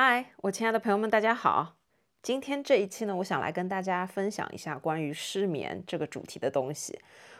嗨，我亲爱的朋友们，大家好。今天这一期呢，我想来跟大家分享一下关于失眠这个主题的东西。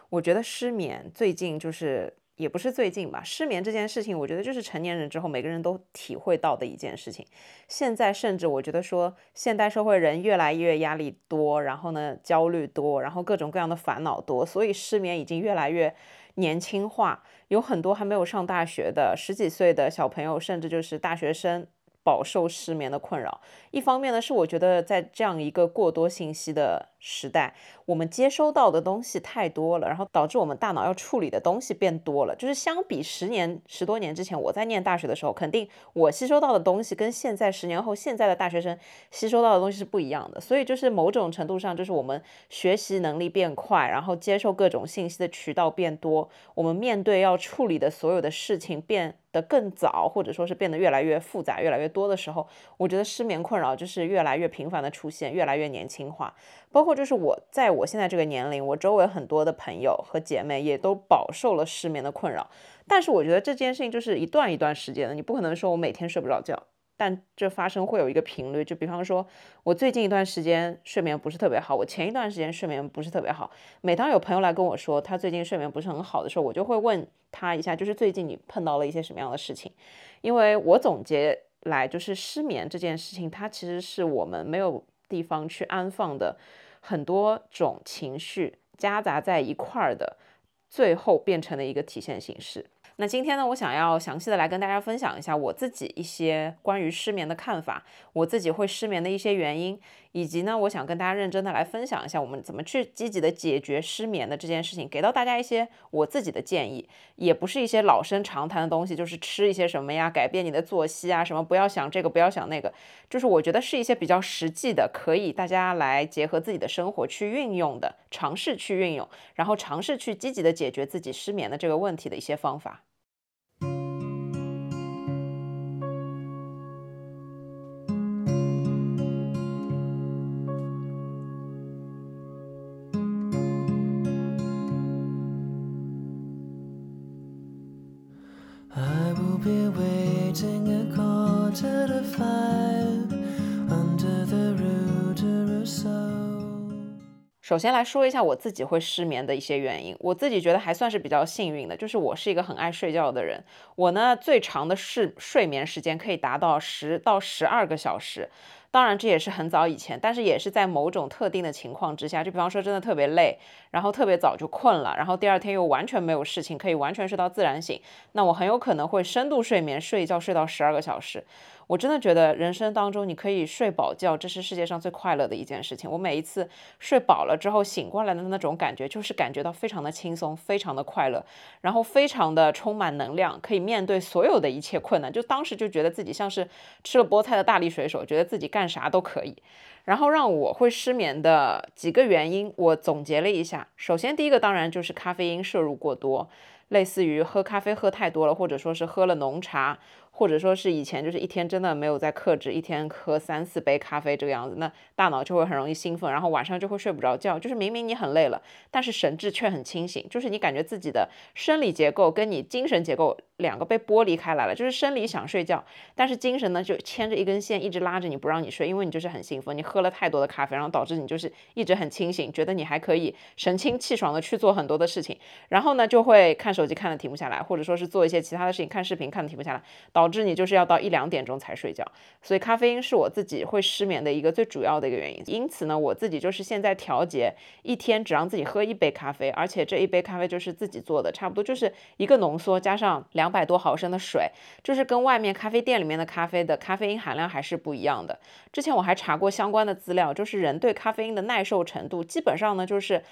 我觉得失眠最近就是也不是最近吧，失眠这件事情，我觉得就是成年人之后每个人都体会到的一件事情。现在甚至我觉得说，现代社会人越来越压力多，然后呢焦虑多，然后各种各样的烦恼多，所以失眠已经越来越年轻化。有很多还没有上大学的十几岁的小朋友，甚至就是大学生。饱受失眠的困扰，一方面呢是我觉得在这样一个过多信息的时代，我们接收到的东西太多了，然后导致我们大脑要处理的东西变多了。就是相比十年十多年之前，我在念大学的时候，肯定我吸收到的东西跟现在十年后现在的大学生吸收到的东西是不一样的。所以就是某种程度上，就是我们学习能力变快，然后接受各种信息的渠道变多，我们面对要处理的所有的事情变。的更早，或者说是变得越来越复杂、越来越多的时候，我觉得失眠困扰就是越来越频繁的出现，越来越年轻化。包括就是我在我现在这个年龄，我周围很多的朋友和姐妹也都饱受了失眠的困扰。但是我觉得这件事情就是一段一段时间的，你不可能说我每天睡不着觉。但这发生会有一个频率，就比方说，我最近一段时间睡眠不是特别好，我前一段时间睡眠不是特别好。每当有朋友来跟我说他最近睡眠不是很好的时候，我就会问他一下，就是最近你碰到了一些什么样的事情？因为我总结来就是失眠这件事情，它其实是我们没有地方去安放的很多种情绪夹杂在一块儿的，最后变成了一个体现形式。那今天呢，我想要详细的来跟大家分享一下我自己一些关于失眠的看法，我自己会失眠的一些原因。以及呢，我想跟大家认真的来分享一下，我们怎么去积极的解决失眠的这件事情，给到大家一些我自己的建议，也不是一些老生常谈的东西，就是吃一些什么呀，改变你的作息啊，什么不要想这个，不要想那个，就是我觉得是一些比较实际的，可以大家来结合自己的生活去运用的，尝试去运用，然后尝试去积极的解决自己失眠的这个问题的一些方法。首先来说一下我自己会失眠的一些原因，我自己觉得还算是比较幸运的，就是我是一个很爱睡觉的人，我呢最长的是睡眠时间可以达到十到十二个小时。当然，这也是很早以前，但是也是在某种特定的情况之下，就比方说真的特别累，然后特别早就困了，然后第二天又完全没有事情，可以完全睡到自然醒，那我很有可能会深度睡眠，睡一觉睡到十二个小时。我真的觉得人生当中你可以睡饱觉，这是世界上最快乐的一件事情。我每一次睡饱了之后醒过来的那种感觉，就是感觉到非常的轻松，非常的快乐，然后非常的充满能量，可以面对所有的一切困难。就当时就觉得自己像是吃了菠菜的大力水手，觉得自己干啥都可以。然后让我会失眠的几个原因，我总结了一下。首先第一个当然就是咖啡因摄入过多，类似于喝咖啡喝太多了，或者说是喝了浓茶。或者说是以前就是一天真的没有在克制，一天喝三四杯咖啡这个样子，那大脑就会很容易兴奋，然后晚上就会睡不着觉。就是明明你很累了，但是神志却很清醒，就是你感觉自己的生理结构跟你精神结构两个被剥离开来了。就是生理想睡觉，但是精神呢就牵着一根线一直拉着你不让你睡，因为你就是很兴奋，你喝了太多的咖啡，然后导致你就是一直很清醒，觉得你还可以神清气爽的去做很多的事情，然后呢就会看手机看的停不下来，或者说是做一些其他的事情，看视频看的停不下来，导导致你就是要到一两点钟才睡觉，所以咖啡因是我自己会失眠的一个最主要的一个原因。因此呢，我自己就是现在调节一天只让自己喝一杯咖啡，而且这一杯咖啡就是自己做的，差不多就是一个浓缩加上两百多毫升的水，就是跟外面咖啡店里面的咖啡的咖啡因含量还是不一样的。之前我还查过相关的资料，就是人对咖啡因的耐受程度，基本上呢就是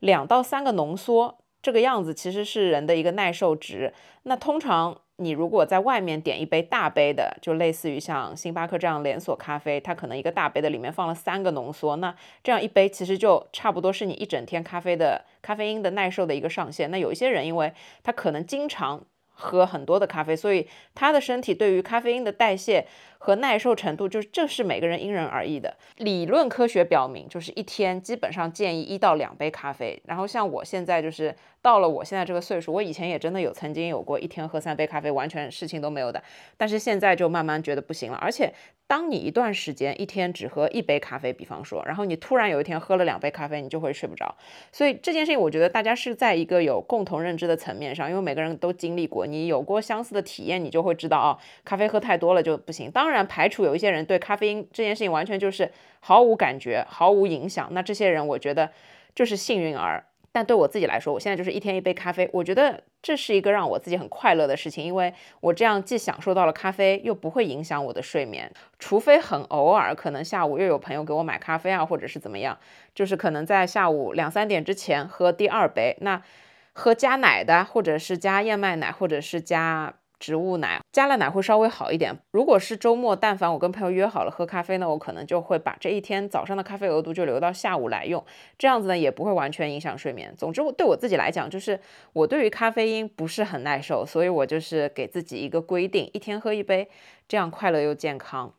两到三个浓缩这个样子，其实是人的一个耐受值。那通常。你如果在外面点一杯大杯的，就类似于像星巴克这样连锁咖啡，它可能一个大杯的里面放了三个浓缩，那这样一杯其实就差不多是你一整天咖啡的咖啡因的耐受的一个上限。那有一些人，因为他可能经常。喝很多的咖啡，所以他的身体对于咖啡因的代谢和耐受程度，就是这是每个人因人而异的。理论科学表明，就是一天基本上建议一到两杯咖啡。然后像我现在就是到了我现在这个岁数，我以前也真的有曾经有过一天喝三杯咖啡，完全事情都没有的。但是现在就慢慢觉得不行了。而且，当你一段时间一天只喝一杯咖啡，比方说，然后你突然有一天喝了两杯咖啡，你就会睡不着。所以这件事情，我觉得大家是在一个有共同认知的层面上，因为每个人都经历过，你有过相似的体验，你就会知道啊，咖啡喝太多了就不行。当当然，排除有一些人对咖啡因这件事情完全就是毫无感觉、毫无影响，那这些人我觉得就是幸运儿。但对我自己来说，我现在就是一天一杯咖啡，我觉得这是一个让我自己很快乐的事情，因为我这样既享受到了咖啡，又不会影响我的睡眠。除非很偶尔，可能下午又有朋友给我买咖啡啊，或者是怎么样，就是可能在下午两三点之前喝第二杯，那喝加奶的，或者是加燕麦奶，或者是加。植物奶加了奶会稍微好一点。如果是周末，但凡我跟朋友约好了喝咖啡呢，我可能就会把这一天早上的咖啡额度就留到下午来用，这样子呢也不会完全影响睡眠。总之，我对我自己来讲，就是我对于咖啡因不是很耐受，所以我就是给自己一个规定，一天喝一杯，这样快乐又健康。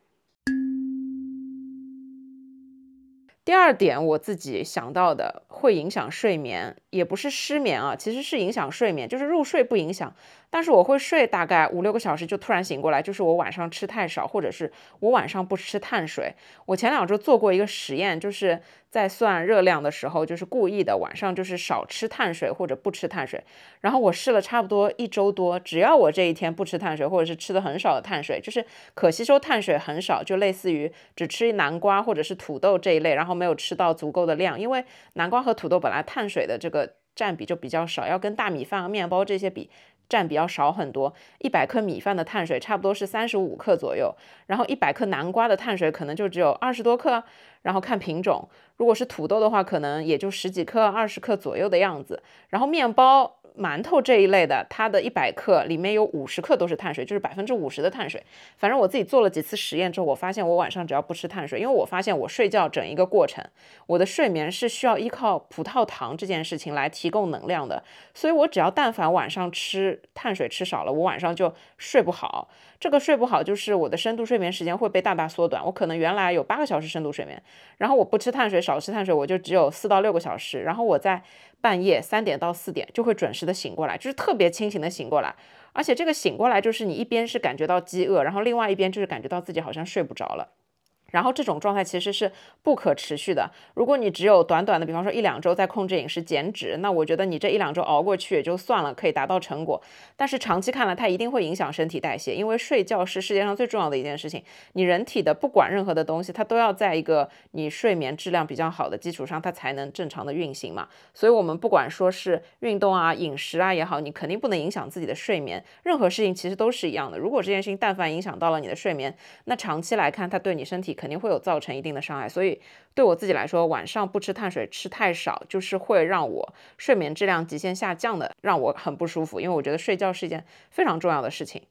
第二点，我自己想到的会影响睡眠，也不是失眠啊，其实是影响睡眠，就是入睡不影响。但是我会睡大概五六个小时就突然醒过来，就是我晚上吃太少，或者是我晚上不吃碳水。我前两周做过一个实验，就是在算热量的时候，就是故意的晚上就是少吃碳水或者不吃碳水。然后我试了差不多一周多，只要我这一天不吃碳水，或者是吃的很少的碳水，就是可吸收碳水很少，就类似于只吃南瓜或者是土豆这一类，然后没有吃到足够的量，因为南瓜和土豆本来碳水的这个占比就比较少，要跟大米饭和面包这些比。占比要少很多，一百克米饭的碳水差不多是三十五克左右，然后一百克南瓜的碳水可能就只有二十多克，然后看品种，如果是土豆的话，可能也就十几克、二十克左右的样子，然后面包。馒头这一类的，它的一百克里面有五十克都是碳水，就是百分之五十的碳水。反正我自己做了几次实验之后，我发现我晚上只要不吃碳水，因为我发现我睡觉整一个过程，我的睡眠是需要依靠葡萄糖这件事情来提供能量的。所以我只要但凡晚上吃碳水吃少了，我晚上就睡不好。这个睡不好就是我的深度睡眠时间会被大大缩短。我可能原来有八个小时深度睡眠，然后我不吃碳水，少吃碳水，我就只有四到六个小时。然后我在半夜三点到四点就会准时的醒过来，就是特别清醒的醒过来，而且这个醒过来就是你一边是感觉到饥饿，然后另外一边就是感觉到自己好像睡不着了。然后这种状态其实是不可持续的。如果你只有短短的，比方说一两周在控制饮食减脂，那我觉得你这一两周熬过去也就算了，可以达到成果。但是长期看来，它一定会影响身体代谢，因为睡觉是世界上最重要的一件事情。你人体的不管任何的东西，它都要在一个你睡眠质量比较好的基础上，它才能正常的运行嘛。所以，我们不管说是运动啊、饮食啊也好，你肯定不能影响自己的睡眠。任何事情其实都是一样的。如果这件事情但凡影响到了你的睡眠，那长期来看，它对你身体。肯定会有造成一定的伤害，所以对我自己来说，晚上不吃碳水吃太少，就是会让我睡眠质量极限下降的，让我很不舒服。因为我觉得睡觉是一件非常重要的事情。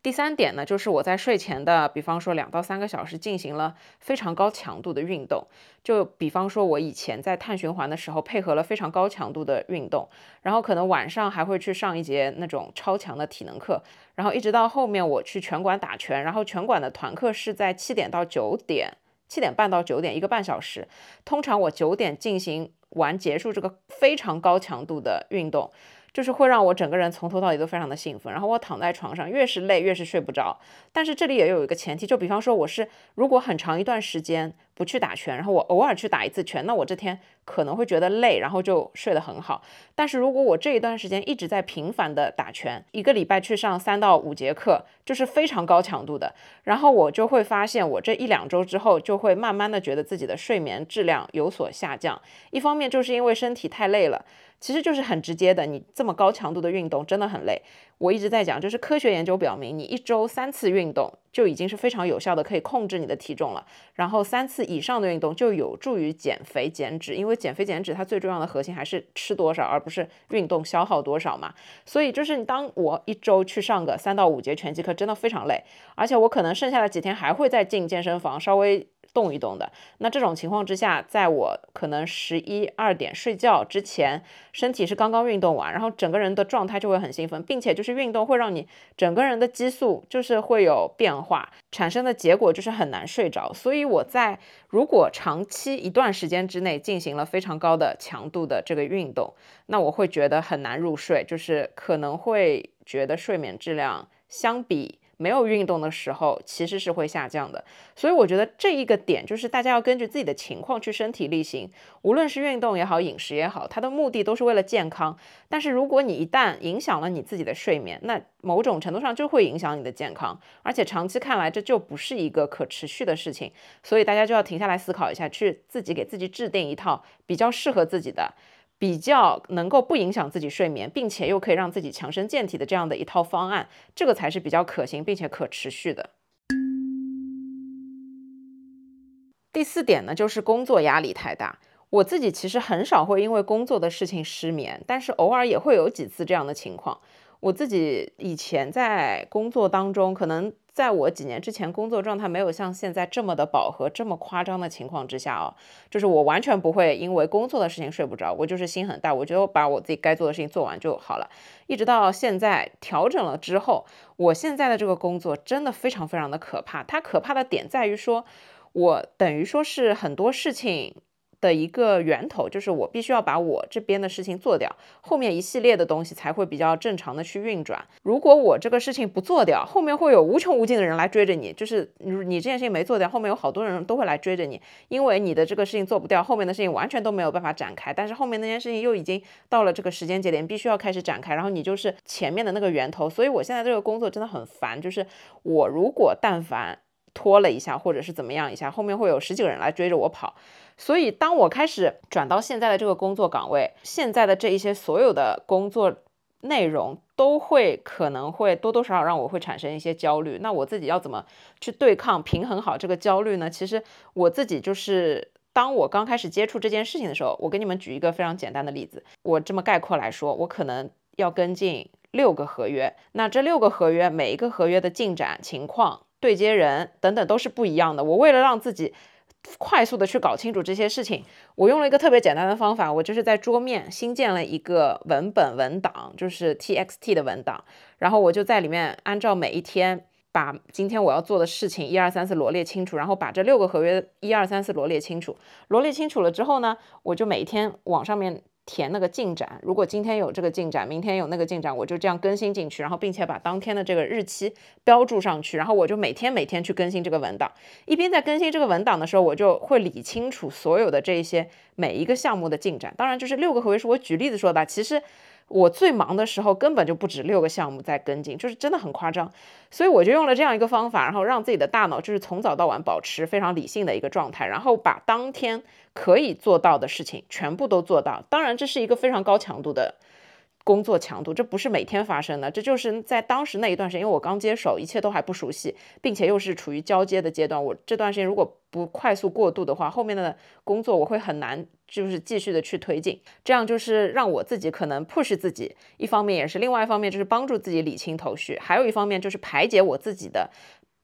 第三点呢，就是我在睡前的，比方说两到三个小时进行了非常高强度的运动。就比方说，我以前在碳循环的时候，配合了非常高强度的运动，然后可能晚上还会去上一节那种超强的体能课，然后一直到后面我去拳馆打拳，然后拳馆的团课是在七点到九点，七点半到九点，一个半小时。通常我九点进行完结束这个非常高强度的运动。就是会让我整个人从头到尾都非常的兴奋，然后我躺在床上越是累越是睡不着。但是这里也有一个前提，就比方说我是如果很长一段时间不去打拳，然后我偶尔去打一次拳，那我这天可能会觉得累，然后就睡得很好。但是如果我这一段时间一直在频繁的打拳，一个礼拜去上三到五节课，就是非常高强度的，然后我就会发现我这一两周之后就会慢慢的觉得自己的睡眠质量有所下降。一方面就是因为身体太累了。其实就是很直接的，你这么高强度的运动真的很累。我一直在讲，就是科学研究表明，你一周三次运动就已经是非常有效的，可以控制你的体重了。然后三次以上的运动就有助于减肥减脂，因为减肥减脂它最重要的核心还是吃多少，而不是运动消耗多少嘛。所以就是你当我一周去上个三到五节拳击课，真的非常累，而且我可能剩下的几天还会再进健身房稍微。动一动的。那这种情况之下，在我可能十一二点睡觉之前，身体是刚刚运动完，然后整个人的状态就会很兴奋，并且就是运动会让你整个人的激素就是会有变化，产生的结果就是很难睡着。所以我在如果长期一段时间之内进行了非常高的强度的这个运动，那我会觉得很难入睡，就是可能会觉得睡眠质量相比。没有运动的时候，其实是会下降的。所以我觉得这一个点就是大家要根据自己的情况去身体力行，无论是运动也好，饮食也好，它的目的都是为了健康。但是如果你一旦影响了你自己的睡眠，那某种程度上就会影响你的健康，而且长期看来这就不是一个可持续的事情。所以大家就要停下来思考一下，去自己给自己制定一套比较适合自己的。比较能够不影响自己睡眠，并且又可以让自己强身健体的这样的一套方案，这个才是比较可行并且可持续的。第四点呢，就是工作压力太大。我自己其实很少会因为工作的事情失眠，但是偶尔也会有几次这样的情况。我自己以前在工作当中，可能。在我几年之前工作状态没有像现在这么的饱和、这么夸张的情况之下啊，就是我完全不会因为工作的事情睡不着，我就是心很大，我觉得把我自己该做的事情做完就好了。一直到现在调整了之后，我现在的这个工作真的非常非常的可怕。它可怕的点在于说，我等于说是很多事情。的一个源头就是我必须要把我这边的事情做掉，后面一系列的东西才会比较正常的去运转。如果我这个事情不做掉，后面会有无穷无尽的人来追着你，就是你你这件事情没做掉，后面有好多人都会来追着你，因为你的这个事情做不掉，后面的事情完全都没有办法展开。但是后面那件事情又已经到了这个时间节点，必须要开始展开，然后你就是前面的那个源头。所以我现在这个工作真的很烦，就是我如果但凡拖了一下，或者是怎么样一下，后面会有十几个人来追着我跑。所以，当我开始转到现在的这个工作岗位，现在的这一些所有的工作内容都会可能会多多少少让我会产生一些焦虑。那我自己要怎么去对抗、平衡好这个焦虑呢？其实我自己就是，当我刚开始接触这件事情的时候，我给你们举一个非常简单的例子。我这么概括来说，我可能要跟进六个合约，那这六个合约每一个合约的进展情况、对接人等等都是不一样的。我为了让自己快速的去搞清楚这些事情，我用了一个特别简单的方法，我就是在桌面新建了一个文本文档，就是 txt 的文档，然后我就在里面按照每一天把今天我要做的事情一二三四罗列清楚，然后把这六个合约一二三四罗列清楚，罗列清楚了之后呢，我就每一天往上面。填那个进展，如果今天有这个进展，明天有那个进展，我就这样更新进去，然后并且把当天的这个日期标注上去，然后我就每天每天去更新这个文档。一边在更新这个文档的时候，我就会理清楚所有的这些每一个项目的进展。当然，就是六个合约是我举例子说的，其实。我最忙的时候根本就不止六个项目在跟进，就是真的很夸张，所以我就用了这样一个方法，然后让自己的大脑就是从早到晚保持非常理性的一个状态，然后把当天可以做到的事情全部都做到。当然，这是一个非常高强度的。工作强度，这不是每天发生的，这就是在当时那一段时间，因为我刚接手，一切都还不熟悉，并且又是处于交接的阶段，我这段时间如果不快速过渡的话，后面的工作我会很难，就是继续的去推进，这样就是让我自己可能 push 自己，一方面也是，另外一方面就是帮助自己理清头绪，还有一方面就是排解我自己的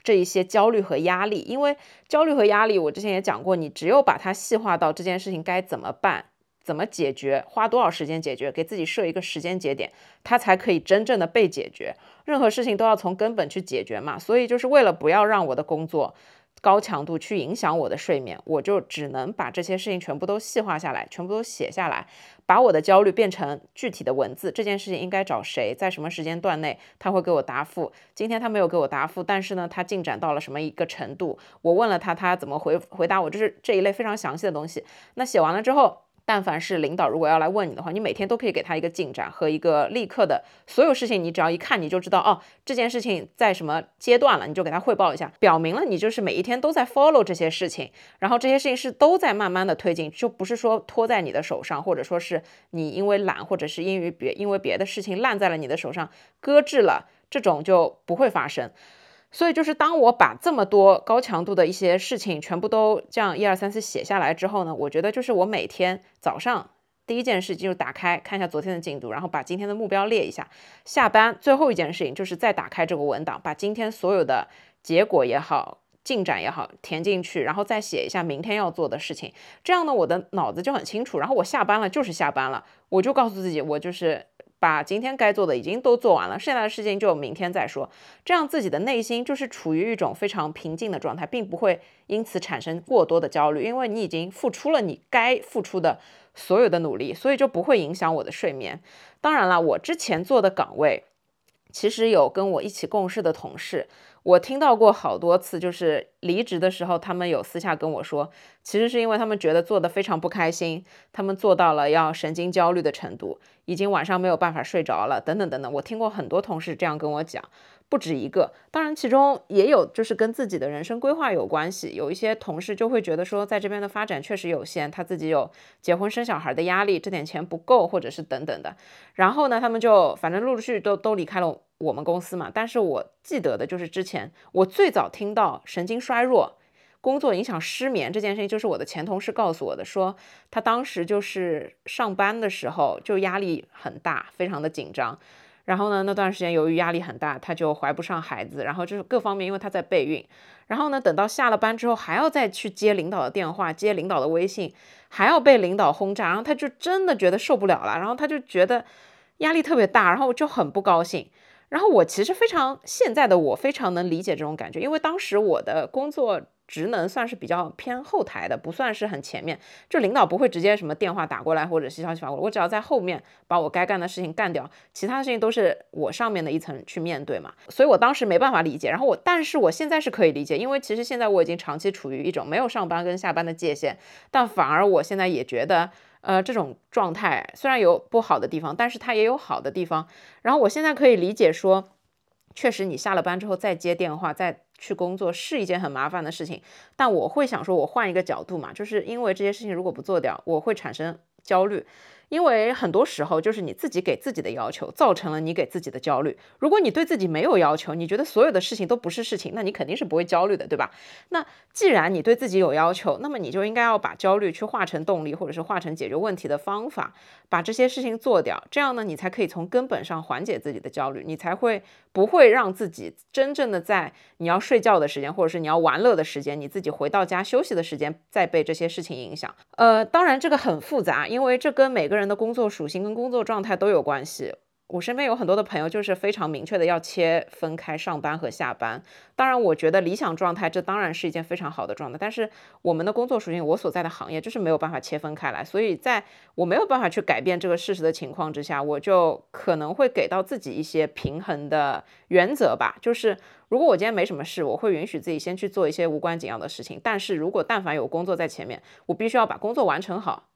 这一些焦虑和压力，因为焦虑和压力，我之前也讲过，你只有把它细化到这件事情该怎么办。怎么解决？花多少时间解决？给自己设一个时间节点，它才可以真正的被解决。任何事情都要从根本去解决嘛。所以就是为了不要让我的工作高强度去影响我的睡眠，我就只能把这些事情全部都细化下来，全部都写下来，把我的焦虑变成具体的文字。这件事情应该找谁，在什么时间段内他会给我答复？今天他没有给我答复，但是呢，他进展到了什么一个程度？我问了他，他怎么回回答我？这是这一类非常详细的东西。那写完了之后。但凡是领导如果要来问你的话，你每天都可以给他一个进展和一个立刻的所有事情，你只要一看你就知道哦，这件事情在什么阶段了，你就给他汇报一下，表明了你就是每一天都在 follow 这些事情，然后这些事情是都在慢慢的推进，就不是说拖在你的手上，或者说是你因为懒，或者是因为别因为别的事情烂在了你的手上搁置了，这种就不会发生。所以就是当我把这么多高强度的一些事情全部都这样一二三四写下来之后呢，我觉得就是我每天早上第一件事就是打开看一下昨天的进度，然后把今天的目标列一下。下班最后一件事情就是再打开这个文档，把今天所有的结果也好。进展也好填进去，然后再写一下明天要做的事情，这样呢，我的脑子就很清楚。然后我下班了就是下班了，我就告诉自己，我就是把今天该做的已经都做完了，剩下的事情就明天再说。这样自己的内心就是处于一种非常平静的状态，并不会因此产生过多的焦虑，因为你已经付出了你该付出的所有的努力，所以就不会影响我的睡眠。当然了，我之前做的岗位，其实有跟我一起共事的同事。我听到过好多次，就是离职的时候，他们有私下跟我说，其实是因为他们觉得做的非常不开心，他们做到了要神经焦虑的程度，已经晚上没有办法睡着了，等等等等。我听过很多同事这样跟我讲。不止一个，当然其中也有就是跟自己的人生规划有关系。有一些同事就会觉得说，在这边的发展确实有限，他自己有结婚生小孩的压力，这点钱不够，或者是等等的。然后呢，他们就反正陆陆续续都都离开了我们公司嘛。但是我记得的就是之前我最早听到神经衰弱、工作影响失眠这件事情，就是我的前同事告诉我的，说他当时就是上班的时候就压力很大，非常的紧张。然后呢，那段时间由于压力很大，她就怀不上孩子，然后就是各方面，因为她在备孕。然后呢，等到下了班之后，还要再去接领导的电话，接领导的微信，还要被领导轰炸，然后她就真的觉得受不了了，然后她就觉得压力特别大，然后就很不高兴。然后我其实非常现在的我非常能理解这种感觉，因为当时我的工作。职能算是比较偏后台的，不算是很前面。就领导不会直接什么电话打过来或者是消息发过来，我只要在后面把我该干的事情干掉，其他的事情都是我上面的一层去面对嘛。所以我当时没办法理解。然后我，但是我现在是可以理解，因为其实现在我已经长期处于一种没有上班跟下班的界限，但反而我现在也觉得，呃，这种状态虽然有不好的地方，但是它也有好的地方。然后我现在可以理解说。确实，你下了班之后再接电话、再去工作是一件很麻烦的事情。但我会想说，我换一个角度嘛，就是因为这些事情如果不做掉，我会产生焦虑。因为很多时候就是你自己给自己的要求，造成了你给自己的焦虑。如果你对自己没有要求，你觉得所有的事情都不是事情，那你肯定是不会焦虑的，对吧？那既然你对自己有要求，那么你就应该要把焦虑去化成动力，或者是化成解决问题的方法，把这些事情做掉。这样呢，你才可以从根本上缓解自己的焦虑，你才会不会让自己真正的在你要睡觉的时间，或者是你要玩乐的时间，你自己回到家休息的时间，再被这些事情影响。呃，当然这个很复杂，因为这跟每个个人。的工作属性跟工作状态都有关系。我身边有很多的朋友，就是非常明确的要切分开上班和下班。当然，我觉得理想状态这当然是一件非常好的状态。但是我们的工作属性，我所在的行业就是没有办法切分开来。所以在我没有办法去改变这个事实的情况之下，我就可能会给到自己一些平衡的原则吧。就是如果我今天没什么事，我会允许自己先去做一些无关紧要的事情。但是如果但凡有工作在前面，我必须要把工作完成好。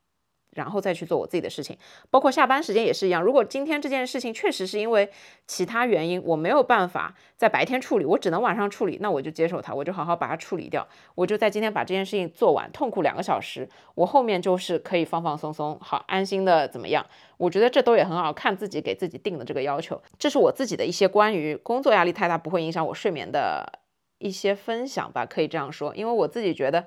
然后再去做我自己的事情，包括下班时间也是一样。如果今天这件事情确实是因为其他原因，我没有办法在白天处理，我只能晚上处理，那我就接受它，我就好好把它处理掉。我就在今天把这件事情做完，痛苦两个小时，我后面就是可以放放松松，好安心的怎么样？我觉得这都也很好看自己给自己定的这个要求。这是我自己的一些关于工作压力太大不会影响我睡眠的一些分享吧，可以这样说，因为我自己觉得。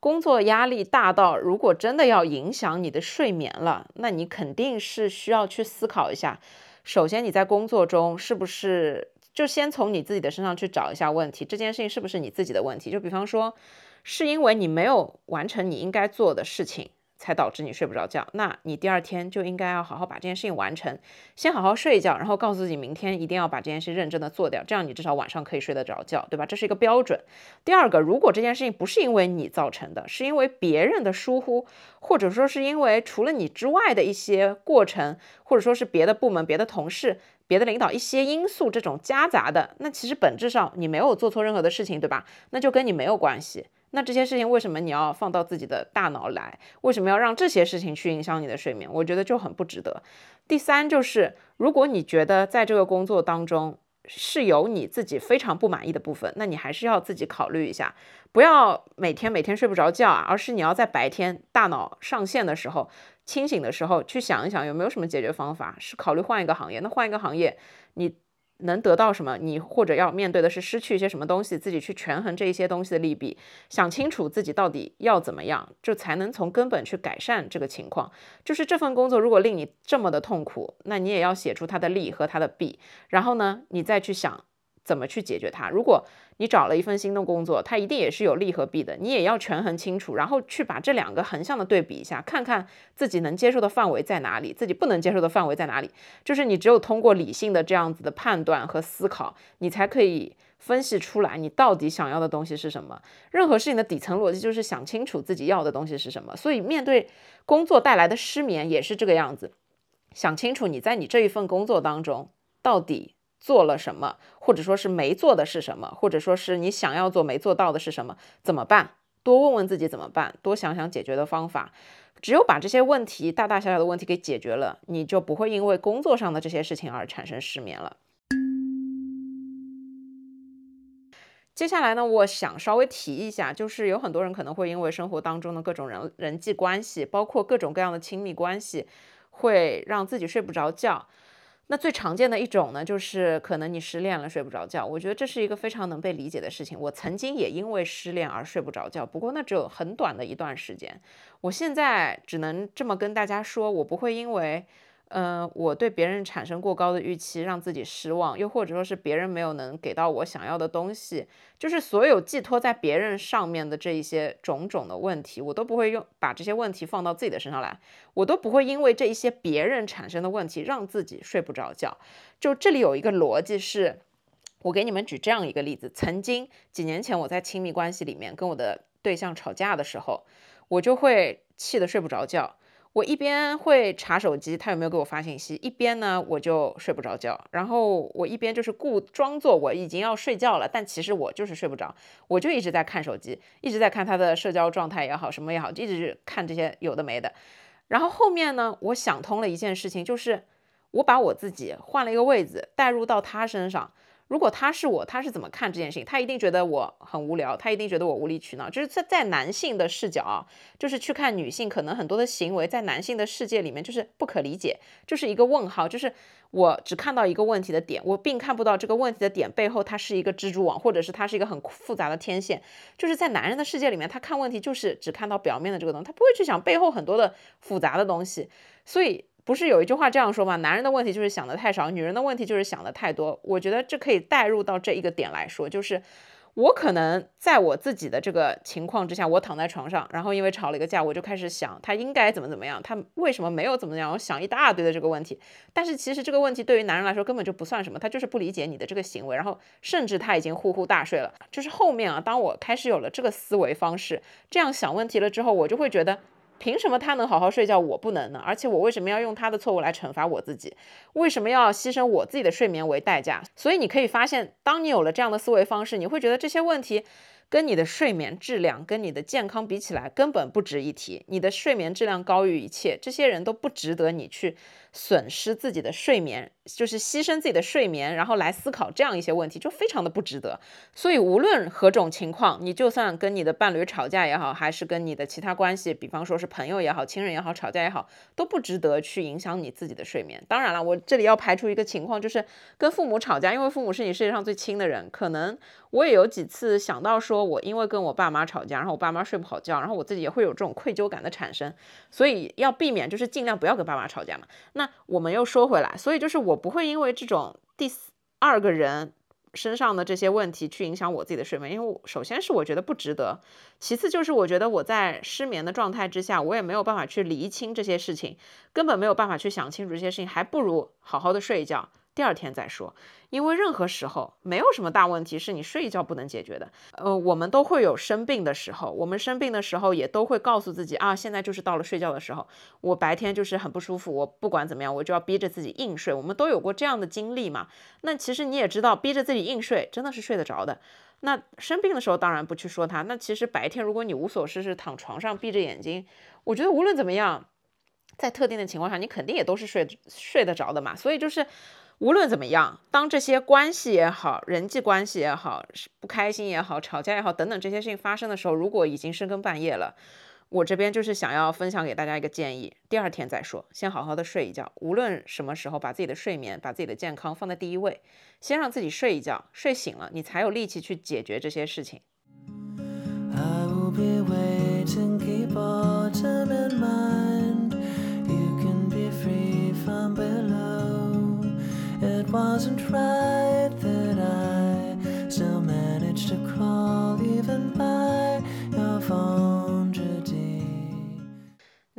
工作压力大到，如果真的要影响你的睡眠了，那你肯定是需要去思考一下。首先，你在工作中是不是就先从你自己的身上去找一下问题？这件事情是不是你自己的问题？就比方说，是因为你没有完成你应该做的事情。才导致你睡不着觉，那你第二天就应该要好好把这件事情完成，先好好睡一觉，然后告诉自己明天一定要把这件事认真的做掉，这样你至少晚上可以睡得着觉，对吧？这是一个标准。第二个，如果这件事情不是因为你造成的，是因为别人的疏忽，或者说是因为除了你之外的一些过程，或者说是别的部门、别的同事、别的领导一些因素这种夹杂的，那其实本质上你没有做错任何的事情，对吧？那就跟你没有关系。那这些事情为什么你要放到自己的大脑来？为什么要让这些事情去影响你的睡眠？我觉得就很不值得。第三就是，如果你觉得在这个工作当中是有你自己非常不满意的部分，那你还是要自己考虑一下，不要每天每天睡不着觉啊，而是你要在白天大脑上线的时候、清醒的时候去想一想有没有什么解决方法，是考虑换一个行业。那换一个行业，你。能得到什么？你或者要面对的是失去一些什么东西？自己去权衡这一些东西的利弊，想清楚自己到底要怎么样，这才能从根本去改善这个情况。就是这份工作如果令你这么的痛苦，那你也要写出它的利和它的弊，然后呢，你再去想怎么去解决它。如果你找了一份新的工作，它一定也是有利和弊的，你也要权衡清楚，然后去把这两个横向的对比一下，看看自己能接受的范围在哪里，自己不能接受的范围在哪里。就是你只有通过理性的这样子的判断和思考，你才可以分析出来你到底想要的东西是什么。任何事情的底层逻辑就是想清楚自己要的东西是什么。所以面对工作带来的失眠也是这个样子，想清楚你在你这一份工作当中到底。做了什么，或者说是没做的是什么，或者说是你想要做没做到的是什么？怎么办？多问问自己怎么办，多想想解决的方法。只有把这些问题大大小小的问题给解决了，你就不会因为工作上的这些事情而产生失眠了。接下来呢，我想稍微提一下，就是有很多人可能会因为生活当中的各种人人际关系，包括各种各样的亲密关系，会让自己睡不着觉。那最常见的一种呢，就是可能你失恋了睡不着觉。我觉得这是一个非常能被理解的事情。我曾经也因为失恋而睡不着觉，不过那只有很短的一段时间。我现在只能这么跟大家说，我不会因为。嗯，我对别人产生过高的预期，让自己失望，又或者说是别人没有能给到我想要的东西，就是所有寄托在别人上面的这一些种种的问题，我都不会用把这些问题放到自己的身上来，我都不会因为这一些别人产生的问题让自己睡不着觉。就这里有一个逻辑是，我给你们举这样一个例子：曾经几年前我在亲密关系里面跟我的对象吵架的时候，我就会气得睡不着觉。我一边会查手机，他有没有给我发信息，一边呢我就睡不着觉。然后我一边就是故装作我已经要睡觉了，但其实我就是睡不着，我就一直在看手机，一直在看他的社交状态也好，什么也好，一直看这些有的没的。然后后面呢，我想通了一件事情，就是我把我自己换了一个位子，带入到他身上。如果他是我，他是怎么看这件事情？他一定觉得我很无聊，他一定觉得我无理取闹。就是在在男性的视角啊，就是去看女性，可能很多的行为在男性的世界里面就是不可理解，就是一个问号。就是我只看到一个问题的点，我并看不到这个问题的点背后它是一个蜘蛛网，或者是它是一个很复杂的天线。就是在男人的世界里面，他看问题就是只看到表面的这个东西，他不会去想背后很多的复杂的东西。所以。不是有一句话这样说吗？男人的问题就是想的太少，女人的问题就是想的太多。我觉得这可以带入到这一个点来说，就是我可能在我自己的这个情况之下，我躺在床上，然后因为吵了一个架，我就开始想他应该怎么怎么样，他为什么没有怎么样？我想一大堆的这个问题。但是其实这个问题对于男人来说根本就不算什么，他就是不理解你的这个行为，然后甚至他已经呼呼大睡了。就是后面啊，当我开始有了这个思维方式，这样想问题了之后，我就会觉得。凭什么他能好好睡觉，我不能呢？而且我为什么要用他的错误来惩罚我自己？为什么要牺牲我自己的睡眠为代价？所以你可以发现，当你有了这样的思维方式，你会觉得这些问题。跟你的睡眠质量、跟你的健康比起来，根本不值一提。你的睡眠质量高于一切，这些人都不值得你去损失自己的睡眠，就是牺牲自己的睡眠，然后来思考这样一些问题，就非常的不值得。所以无论何种情况，你就算跟你的伴侣吵架也好，还是跟你的其他关系，比方说是朋友也好、亲人也好吵架也好，都不值得去影响你自己的睡眠。当然了，我这里要排除一个情况，就是跟父母吵架，因为父母是你世界上最亲的人，可能我也有几次想到说。我因为跟我爸妈吵架，然后我爸妈睡不好觉，然后我自己也会有这种愧疚感的产生，所以要避免，就是尽量不要跟爸妈吵架嘛。那我们又说回来，所以就是我不会因为这种第二个人身上的这些问题去影响我自己的睡眠，因为首先是我觉得不值得，其次就是我觉得我在失眠的状态之下，我也没有办法去厘清这些事情，根本没有办法去想清楚这些事情，还不如好好的睡一觉。第二天再说，因为任何时候没有什么大问题是你睡一觉不能解决的。呃，我们都会有生病的时候，我们生病的时候也都会告诉自己啊，现在就是到了睡觉的时候。我白天就是很不舒服，我不管怎么样，我就要逼着自己硬睡。我们都有过这样的经历嘛？那其实你也知道，逼着自己硬睡真的是睡得着的。那生病的时候当然不去说它。那其实白天如果你无所事事躺床上闭着眼睛，我觉得无论怎么样，在特定的情况下，你肯定也都是睡睡得着的嘛。所以就是。无论怎么样，当这些关系也好，人际关系也好，不开心也好，吵架也好，等等这些事情发生的时候，如果已经深更半夜了，我这边就是想要分享给大家一个建议：第二天再说，先好好的睡一觉。无论什么时候，把自己的睡眠、把自己的健康放在第一位，先让自己睡一觉，睡醒了，你才有力气去解决这些事情。I wasn't right that I still managed to crawl even by your phone.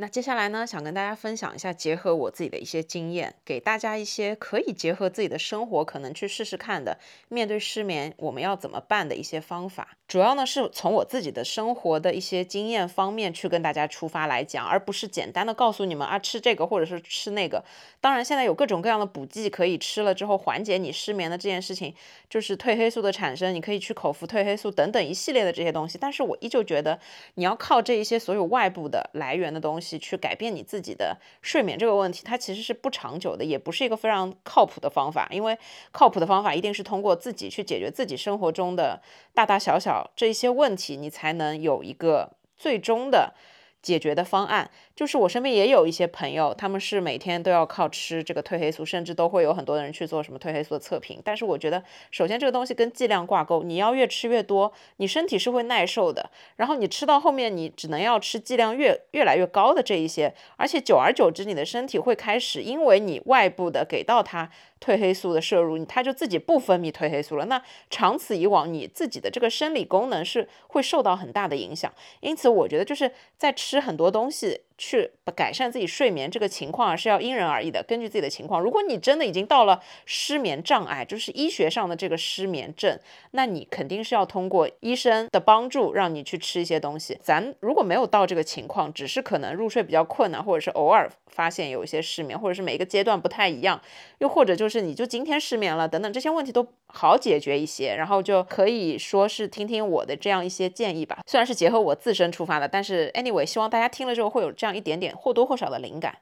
那接下来呢，想跟大家分享一下，结合我自己的一些经验，给大家一些可以结合自己的生活，可能去试试看的，面对失眠我们要怎么办的一些方法。主要呢是从我自己的生活的一些经验方面去跟大家出发来讲，而不是简单的告诉你们啊吃这个或者是吃那个。当然现在有各种各样的补剂可以吃了之后缓解你失眠的这件事情，就是褪黑素的产生，你可以去口服褪黑素等等一系列的这些东西。但是我依旧觉得你要靠这一些所有外部的来源的东西去改变你自己的睡眠这个问题，它其实是不长久的，也不是一个非常靠谱的方法。因为靠谱的方法一定是通过自己去解决自己生活中的大大小小。这一些问题，你才能有一个最终的解决的方案。就是我身边也有一些朋友，他们是每天都要靠吃这个褪黑素，甚至都会有很多人去做什么褪黑素的测评。但是我觉得，首先这个东西跟剂量挂钩，你要越吃越多，你身体是会耐受的。然后你吃到后面，你只能要吃剂量越越来越高的这一些，而且久而久之，你的身体会开始，因为你外部的给到它褪黑素的摄入，它就自己不分泌褪黑素了。那长此以往，你自己的这个生理功能是会受到很大的影响。因此，我觉得就是在吃很多东西。去改善自己睡眠这个情况啊，是要因人而异的，根据自己的情况。如果你真的已经到了失眠障碍，就是医学上的这个失眠症，那你肯定是要通过医生的帮助，让你去吃一些东西。咱如果没有到这个情况，只是可能入睡比较困难，或者是偶尔发现有一些失眠，或者是每个阶段不太一样，又或者就是你就今天失眠了等等，这些问题都好解决一些，然后就可以说是听听我的这样一些建议吧。虽然是结合我自身出发的，但是 anyway，希望大家听了之后会有这样。一点点或多或少的灵感。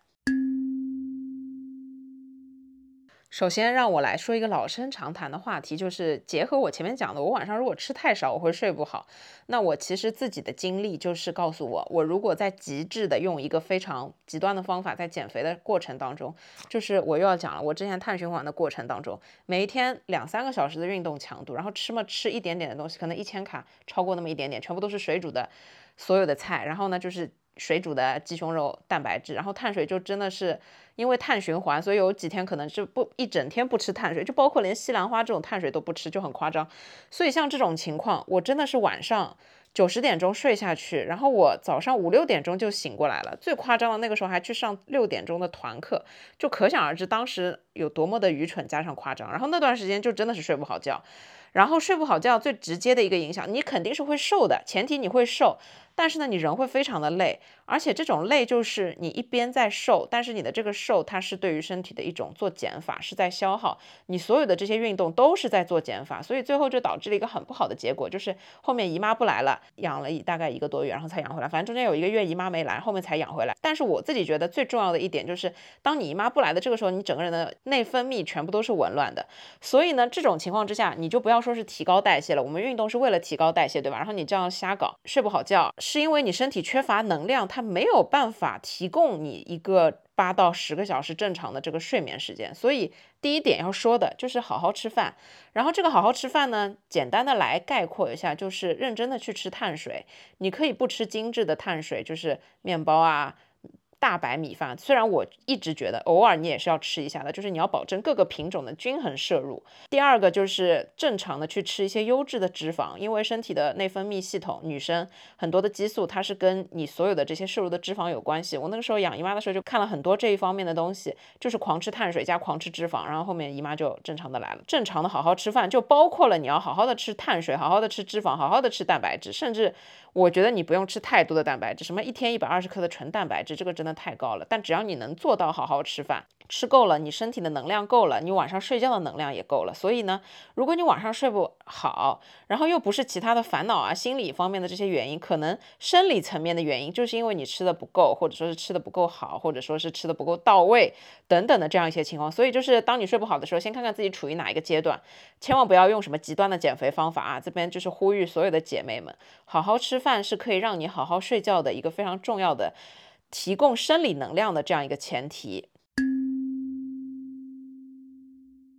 首先，让我来说一个老生常谈的话题，就是结合我前面讲的，我晚上如果吃太少，我会睡不好。那我其实自己的经历就是告诉我，我如果在极致的用一个非常极端的方法，在减肥的过程当中，就是我又要讲了，我之前碳循环的过程当中，每一天两三个小时的运动强度，然后吃嘛吃一点点的东西，可能一千卡超过那么一点点，全部都是水煮的所有的菜，然后呢就是。水煮的鸡胸肉蛋白质，然后碳水就真的是因为碳循环，所以有几天可能就不一整天不吃碳水，就包括连西兰花这种碳水都不吃，就很夸张。所以像这种情况，我真的是晚上九十点钟睡下去，然后我早上五六点钟就醒过来了。最夸张的那个时候还去上六点钟的团课，就可想而知当时有多么的愚蠢加上夸张。然后那段时间就真的是睡不好觉，然后睡不好觉最直接的一个影响，你肯定是会瘦的，前提你会瘦。但是呢，你人会非常的累，而且这种累就是你一边在瘦，但是你的这个瘦它是对于身体的一种做减法，是在消耗你所有的这些运动都是在做减法，所以最后就导致了一个很不好的结果，就是后面姨妈不来了，养了一大概一个多月，然后才养回来，反正中间有一个月姨妈没来，后面才养回来。但是我自己觉得最重要的一点就是，当你姨妈不来的这个时候，你整个人的内分泌全部都是紊乱的，所以呢，这种情况之下，你就不要说是提高代谢了，我们运动是为了提高代谢，对吧？然后你这样瞎搞，睡不好觉。是因为你身体缺乏能量，它没有办法提供你一个八到十个小时正常的这个睡眠时间。所以第一点要说的就是好好吃饭。然后这个好好吃饭呢，简单的来概括一下，就是认真的去吃碳水。你可以不吃精致的碳水，就是面包啊。大白米饭，虽然我一直觉得偶尔你也是要吃一下的，就是你要保证各个品种的均衡摄入。第二个就是正常的去吃一些优质的脂肪，因为身体的内分泌系统，女生很多的激素它是跟你所有的这些摄入的脂肪有关系。我那个时候养姨妈的时候就看了很多这一方面的东西，就是狂吃碳水加狂吃脂肪，然后后面姨妈就正常的来了。正常的好好吃饭就包括了你要好好的吃碳水，好好的吃脂肪，好好的吃蛋白质，甚至我觉得你不用吃太多的蛋白质，什么一天一百二十克的纯蛋白质，这个真的。太高了，但只要你能做到好好吃饭，吃够了，你身体的能量够了，你晚上睡觉的能量也够了。所以呢，如果你晚上睡不好，然后又不是其他的烦恼啊、心理方面的这些原因，可能生理层面的原因，就是因为你吃的不够，或者说是吃的不够好，或者说是吃的不够到位等等的这样一些情况。所以就是当你睡不好的时候，先看看自己处于哪一个阶段，千万不要用什么极端的减肥方法啊。这边就是呼吁所有的姐妹们，好好吃饭是可以让你好好睡觉的一个非常重要的。提供生理能量的这样一个前提。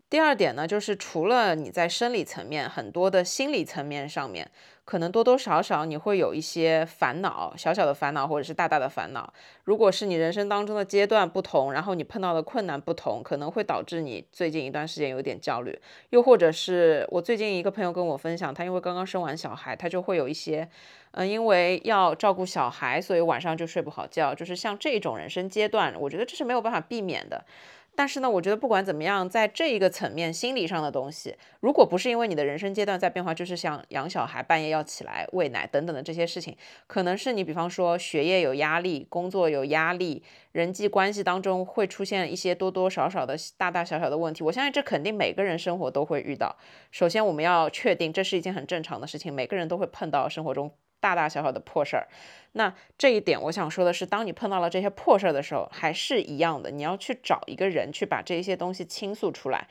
第二点呢，就是除了你在生理层面，很多的心理层面上面。可能多多少少你会有一些烦恼，小小的烦恼或者是大大的烦恼。如果是你人生当中的阶段不同，然后你碰到的困难不同，可能会导致你最近一段时间有点焦虑。又或者是我最近一个朋友跟我分享，他因为刚刚生完小孩，他就会有一些，嗯，因为要照顾小孩，所以晚上就睡不好觉。就是像这种人生阶段，我觉得这是没有办法避免的。但是呢，我觉得不管怎么样，在这一个层面，心理上的东西，如果不是因为你的人生阶段在变化，就是像养小孩、半夜要起来喂奶等等的这些事情，可能是你比方说学业有压力、工作有压力、人际关系当中会出现一些多多少少的大大小小的问题。我相信这肯定每个人生活都会遇到。首先，我们要确定这是一件很正常的事情，每个人都会碰到生活中。大大小小的破事儿，那这一点我想说的是，当你碰到了这些破事儿的时候，还是一样的，你要去找一个人去把这些东西倾诉出来。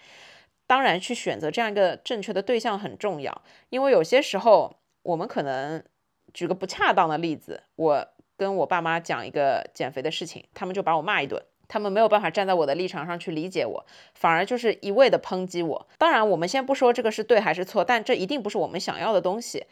当然，去选择这样一个正确的对象很重要，因为有些时候我们可能举个不恰当的例子，我跟我爸妈讲一个减肥的事情，他们就把我骂一顿，他们没有办法站在我的立场上去理解我，反而就是一味的抨击我。当然，我们先不说这个是对还是错，但这一定不是我们想要的东西。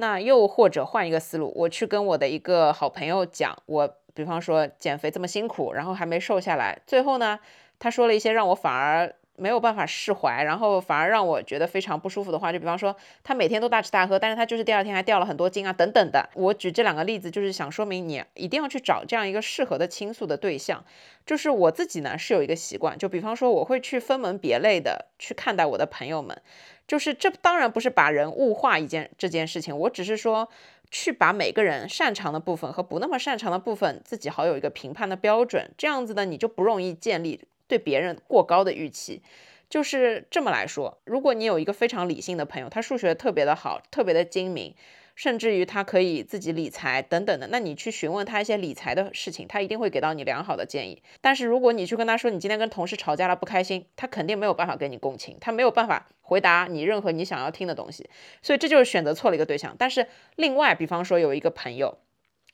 那又或者换一个思路，我去跟我的一个好朋友讲，我比方说减肥这么辛苦，然后还没瘦下来，最后呢，他说了一些让我反而没有办法释怀，然后反而让我觉得非常不舒服的话，就比方说他每天都大吃大喝，但是他就是第二天还掉了很多斤啊，等等的。我举这两个例子，就是想说明你一定要去找这样一个适合的倾诉的对象。就是我自己呢是有一个习惯，就比方说我会去分门别类的去看待我的朋友们。就是这当然不是把人物化一件这件事情，我只是说去把每个人擅长的部分和不那么擅长的部分自己好有一个评判的标准，这样子呢你就不容易建立对别人过高的预期。就是这么来说，如果你有一个非常理性的朋友，他数学特别的好，特别的精明。甚至于他可以自己理财等等的，那你去询问他一些理财的事情，他一定会给到你良好的建议。但是如果你去跟他说你今天跟同事吵架了不开心，他肯定没有办法跟你共情，他没有办法回答你任何你想要听的东西。所以这就是选择错了一个对象。但是另外，比方说有一个朋友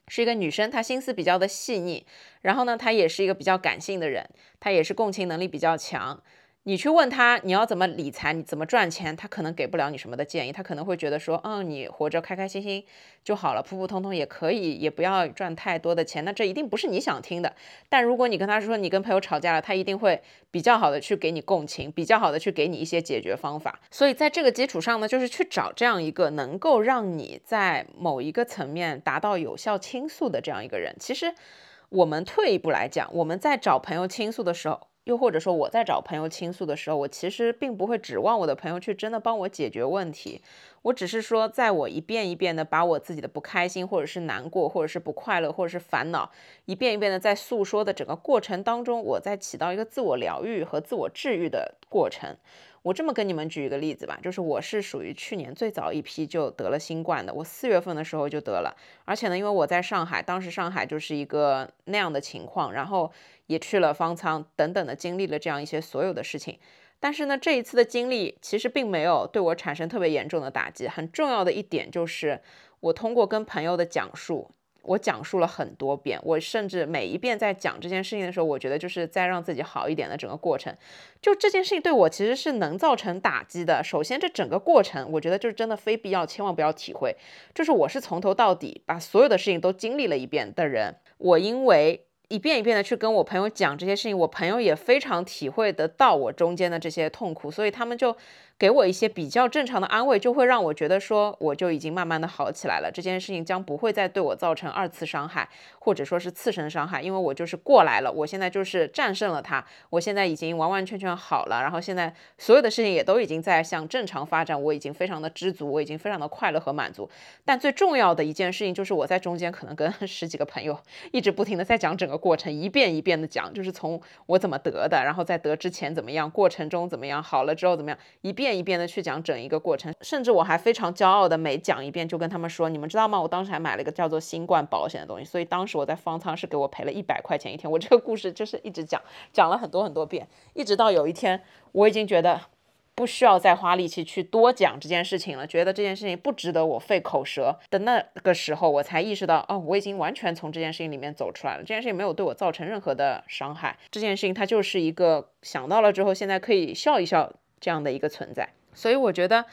是一个女生，她心思比较的细腻，然后呢，她也是一个比较感性的人，她也是共情能力比较强。你去问他你要怎么理财，你怎么赚钱，他可能给不了你什么的建议，他可能会觉得说，嗯，你活着开开心心就好了，普普通通也可以，也不要赚太多的钱，那这一定不是你想听的。但如果你跟他说你跟朋友吵架了，他一定会比较好的去给你共情，比较好的去给你一些解决方法。所以在这个基础上呢，就是去找这样一个能够让你在某一个层面达到有效倾诉的这样一个人。其实我们退一步来讲，我们在找朋友倾诉的时候。又或者说，我在找朋友倾诉的时候，我其实并不会指望我的朋友去真的帮我解决问题，我只是说，在我一遍一遍的把我自己的不开心，或者是难过，或者是不快乐，或者是烦恼，一遍一遍的在诉说的整个过程当中，我在起到一个自我疗愈和自我治愈的过程。我这么跟你们举一个例子吧，就是我是属于去年最早一批就得了新冠的，我四月份的时候就得了，而且呢，因为我在上海，当时上海就是一个那样的情况，然后也去了方舱等等的，经历了这样一些所有的事情，但是呢，这一次的经历其实并没有对我产生特别严重的打击，很重要的一点就是我通过跟朋友的讲述。我讲述了很多遍，我甚至每一遍在讲这件事情的时候，我觉得就是在让自己好一点的整个过程。就这件事情对我其实是能造成打击的。首先，这整个过程我觉得就是真的非必要，千万不要体会。就是我是从头到底把所有的事情都经历了一遍的人，我因为。一遍一遍的去跟我朋友讲这些事情，我朋友也非常体会得到我中间的这些痛苦，所以他们就给我一些比较正常的安慰，就会让我觉得说我就已经慢慢的好起来了，这件事情将不会再对我造成二次伤害，或者说是次生伤害，因为我就是过来了，我现在就是战胜了它，我现在已经完完全全好了，然后现在所有的事情也都已经在向正常发展，我已经非常的知足，我已经非常的快乐和满足。但最重要的一件事情就是我在中间可能跟 十几个朋友一直不停的在讲整个。过程一遍一遍的讲，就是从我怎么得的，然后在得之前怎么样，过程中怎么样，好了之后怎么样，一遍一遍一遍的去讲整一个过程。甚至我还非常骄傲的每讲一遍就跟他们说，你们知道吗？我当时还买了一个叫做新冠保险的东西，所以当时我在方舱是给我赔了一百块钱一天。我这个故事就是一直讲，讲了很多很多遍，一直到有一天我已经觉得。不需要再花力气去多讲这件事情了，觉得这件事情不值得我费口舌的那个时候，我才意识到，哦，我已经完全从这件事情里面走出来了。这件事情没有对我造成任何的伤害，这件事情它就是一个想到了之后，现在可以笑一笑这样的一个存在。所以我觉得，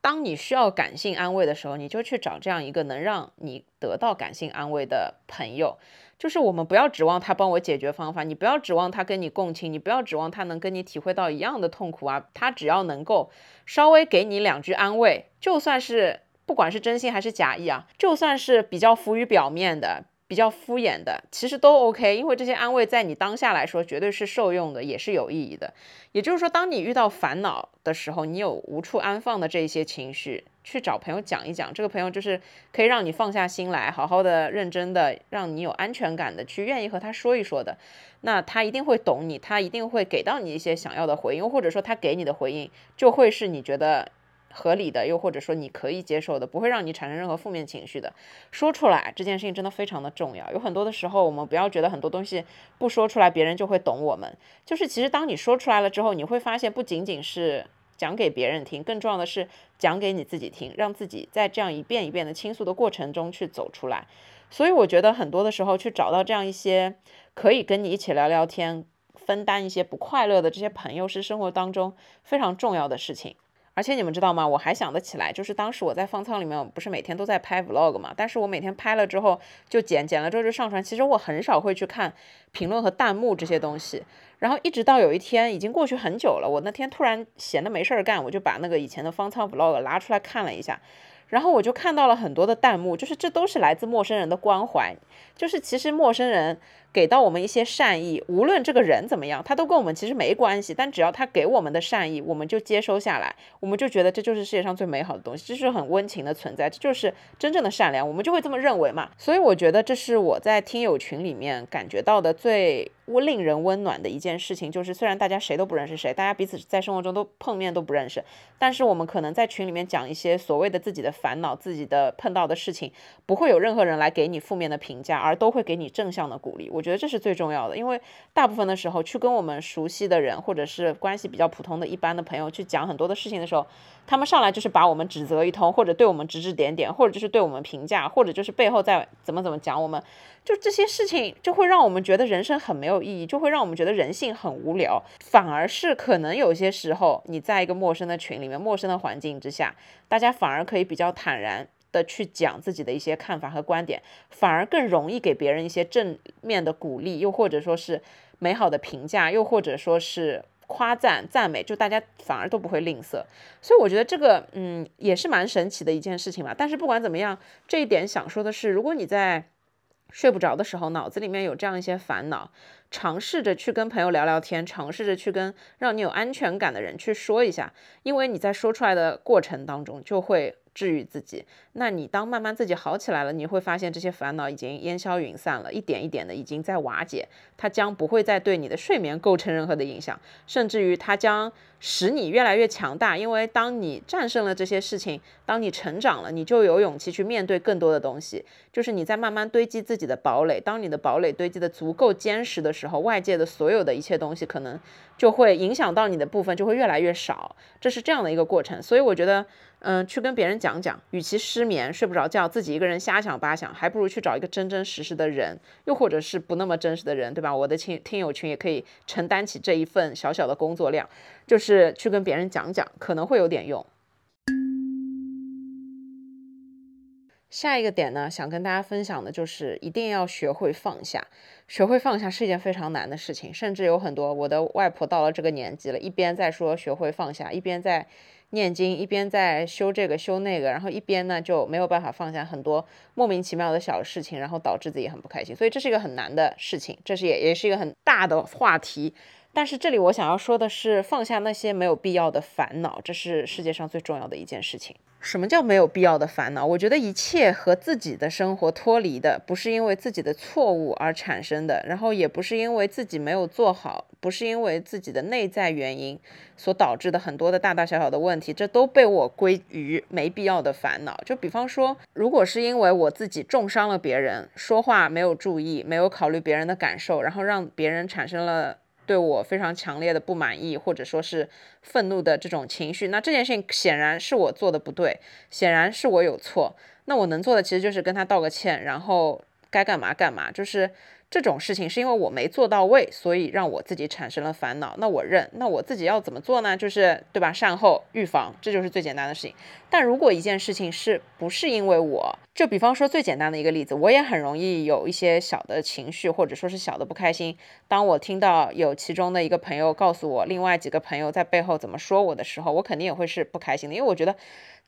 当你需要感性安慰的时候，你就去找这样一个能让你得到感性安慰的朋友。就是我们不要指望他帮我解决方法，你不要指望他跟你共情，你不要指望他能跟你体会到一样的痛苦啊。他只要能够稍微给你两句安慰，就算是不管是真心还是假意啊，就算是比较浮于表面的。比较敷衍的，其实都 OK，因为这些安慰在你当下来说绝对是受用的，也是有意义的。也就是说，当你遇到烦恼的时候，你有无处安放的这些情绪，去找朋友讲一讲，这个朋友就是可以让你放下心来，好好的、认真的，让你有安全感的去愿意和他说一说的。那他一定会懂你，他一定会给到你一些想要的回应，或者说他给你的回应就会是你觉得。合理的，又或者说你可以接受的，不会让你产生任何负面情绪的，说出来这件事情真的非常的重要。有很多的时候，我们不要觉得很多东西不说出来，别人就会懂我们。就是其实当你说出来了之后，你会发现不仅仅是讲给别人听，更重要的是讲给你自己听，让自己在这样一遍一遍的倾诉的过程中去走出来。所以我觉得很多的时候去找到这样一些可以跟你一起聊聊天、分担一些不快乐的这些朋友，是生活当中非常重要的事情。而且你们知道吗？我还想得起来，就是当时我在方舱里面，不是每天都在拍 vlog 嘛？但是我每天拍了之后就剪，剪了之后就上传。其实我很少会去看评论和弹幕这些东西。然后一直到有一天，已经过去很久了，我那天突然闲的没事儿干，我就把那个以前的方舱 vlog 拿出来看了一下。然后我就看到了很多的弹幕，就是这都是来自陌生人的关怀，就是其实陌生人给到我们一些善意，无论这个人怎么样，他都跟我们其实没关系，但只要他给我们的善意，我们就接收下来，我们就觉得这就是世界上最美好的东西，这是很温情的存在，这就是真正的善良，我们就会这么认为嘛。所以我觉得这是我在听友群里面感觉到的最。温令人温暖的一件事情，就是虽然大家谁都不认识谁，大家彼此在生活中都碰面都不认识，但是我们可能在群里面讲一些所谓的自己的烦恼、自己的碰到的事情，不会有任何人来给你负面的评价，而都会给你正向的鼓励。我我觉得这是最重要的，因为大部分的时候去跟我们熟悉的人，或者是关系比较普通的一般的朋友去讲很多的事情的时候，他们上来就是把我们指责一通，或者对我们指指点点，或者就是对我们评价，或者就是背后在怎么怎么讲我们。就这些事情，就会让我们觉得人生很没有意义，就会让我们觉得人性很无聊。反而是可能有些时候，你在一个陌生的群里面、陌生的环境之下，大家反而可以比较坦然的去讲自己的一些看法和观点，反而更容易给别人一些正面的鼓励，又或者说是美好的评价，又或者说是夸赞、赞美，就大家反而都不会吝啬。所以我觉得这个，嗯，也是蛮神奇的一件事情吧。但是不管怎么样，这一点想说的是，如果你在睡不着的时候，脑子里面有这样一些烦恼，尝试着去跟朋友聊聊天，尝试着去跟让你有安全感的人去说一下，因为你在说出来的过程当中就会。治愈自己，那你当慢慢自己好起来了，你会发现这些烦恼已经烟消云散了，一点一点的已经在瓦解，它将不会再对你的睡眠构成任何的影响，甚至于它将使你越来越强大。因为当你战胜了这些事情，当你成长了，你就有勇气去面对更多的东西。就是你在慢慢堆积自己的堡垒，当你的堡垒堆积的足够坚实的时候，外界的所有的一切东西可能就会影响到你的部分就会越来越少，这是这样的一个过程。所以我觉得。嗯，去跟别人讲讲，与其失眠睡不着觉，自己一个人瞎想八想，还不如去找一个真真实实的人，又或者是不那么真实的人，对吧？我的亲听友群也可以承担起这一份小小的工作量，就是去跟别人讲讲，可能会有点用。下一个点呢，想跟大家分享的就是一定要学会放下。学会放下是一件非常难的事情，甚至有很多我的外婆到了这个年纪了，一边在说学会放下，一边在。念经一边在修这个修那个，然后一边呢就没有办法放下很多莫名其妙的小事情，然后导致自己很不开心，所以这是一个很难的事情，这是也也是一个很大的话题。但是这里我想要说的是，放下那些没有必要的烦恼，这是世界上最重要的一件事情。什么叫没有必要的烦恼？我觉得一切和自己的生活脱离的，不是因为自己的错误而产生的，然后也不是因为自己没有做好，不是因为自己的内在原因所导致的很多的大大小小的问题，这都被我归于没必要的烦恼。就比方说，如果是因为我自己重伤了别人，说话没有注意，没有考虑别人的感受，然后让别人产生了。对我非常强烈的不满意，或者说是愤怒的这种情绪，那这件事情显然是我做的不对，显然是我有错。那我能做的其实就是跟他道个歉，然后该干嘛干嘛。就是这种事情是因为我没做到位，所以让我自己产生了烦恼。那我认，那我自己要怎么做呢？就是对吧？善后预防，这就是最简单的事情。但如果一件事情是不是因为我，就比方说最简单的一个例子，我也很容易有一些小的情绪，或者说是小的不开心。当我听到有其中的一个朋友告诉我另外几个朋友在背后怎么说我的时候，我肯定也会是不开心的，因为我觉得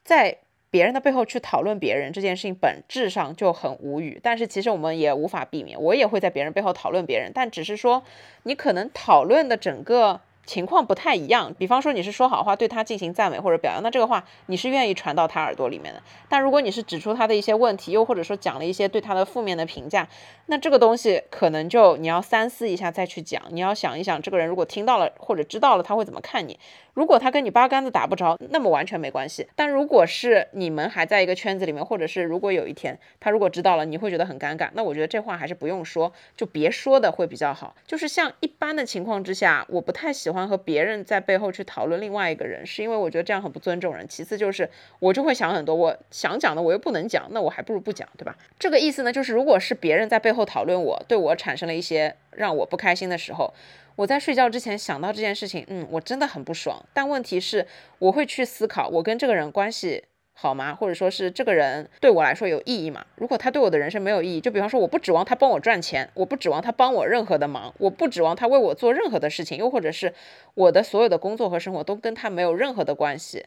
在。别人的背后去讨论别人这件事情本质上就很无语，但是其实我们也无法避免，我也会在别人背后讨论别人，但只是说你可能讨论的整个。情况不太一样，比方说你是说好话对他进行赞美或者表扬，那这个话你是愿意传到他耳朵里面的。但如果你是指出他的一些问题，又或者说讲了一些对他的负面的评价，那这个东西可能就你要三思一下再去讲。你要想一想，这个人如果听到了或者知道了，他会怎么看你？如果他跟你八竿子打不着，那么完全没关系。但如果是你们还在一个圈子里面，或者是如果有一天他如果知道了，你会觉得很尴尬，那我觉得这话还是不用说，就别说的会比较好。就是像一般的情况之下，我不太喜欢。和别人在背后去讨论另外一个人，是因为我觉得这样很不尊重人。其次就是我就会想很多，我想讲的我又不能讲，那我还不如不讲，对吧？这个意思呢，就是如果是别人在背后讨论我，对我产生了一些让我不开心的时候，我在睡觉之前想到这件事情，嗯，我真的很不爽。但问题是，我会去思考我跟这个人关系。好吗？或者说是这个人对我来说有意义吗？如果他对我的人生没有意义，就比方说我不指望他帮我赚钱，我不指望他帮我任何的忙，我不指望他为我做任何的事情，又或者是我的所有的工作和生活都跟他没有任何的关系，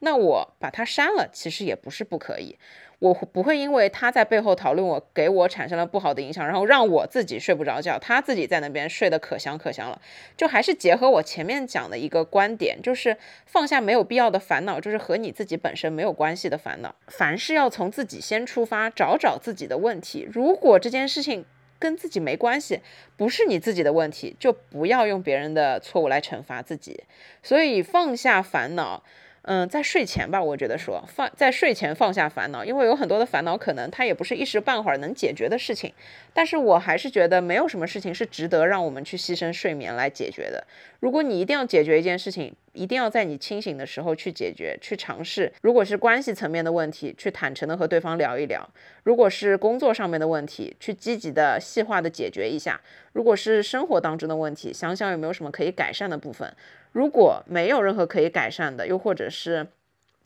那我把他删了，其实也不是不可以。我不会因为他在背后讨论我，给我产生了不好的影响，然后让我自己睡不着觉，他自己在那边睡得可香可香了。就还是结合我前面讲的一个观点，就是放下没有必要的烦恼，就是和你自己本身没有关系的烦恼。凡事要从自己先出发，找找自己的问题。如果这件事情跟自己没关系，不是你自己的问题，就不要用别人的错误来惩罚自己。所以放下烦恼。嗯，在睡前吧，我觉得说放在睡前放下烦恼，因为有很多的烦恼可能它也不是一时半会儿能解决的事情。但是我还是觉得没有什么事情是值得让我们去牺牲睡眠来解决的。如果你一定要解决一件事情，一定要在你清醒的时候去解决、去尝试。如果是关系层面的问题，去坦诚的和对方聊一聊；如果是工作上面的问题，去积极的细化的解决一下；如果是生活当中的问题，想想有没有什么可以改善的部分。如果没有任何可以改善的，又或者是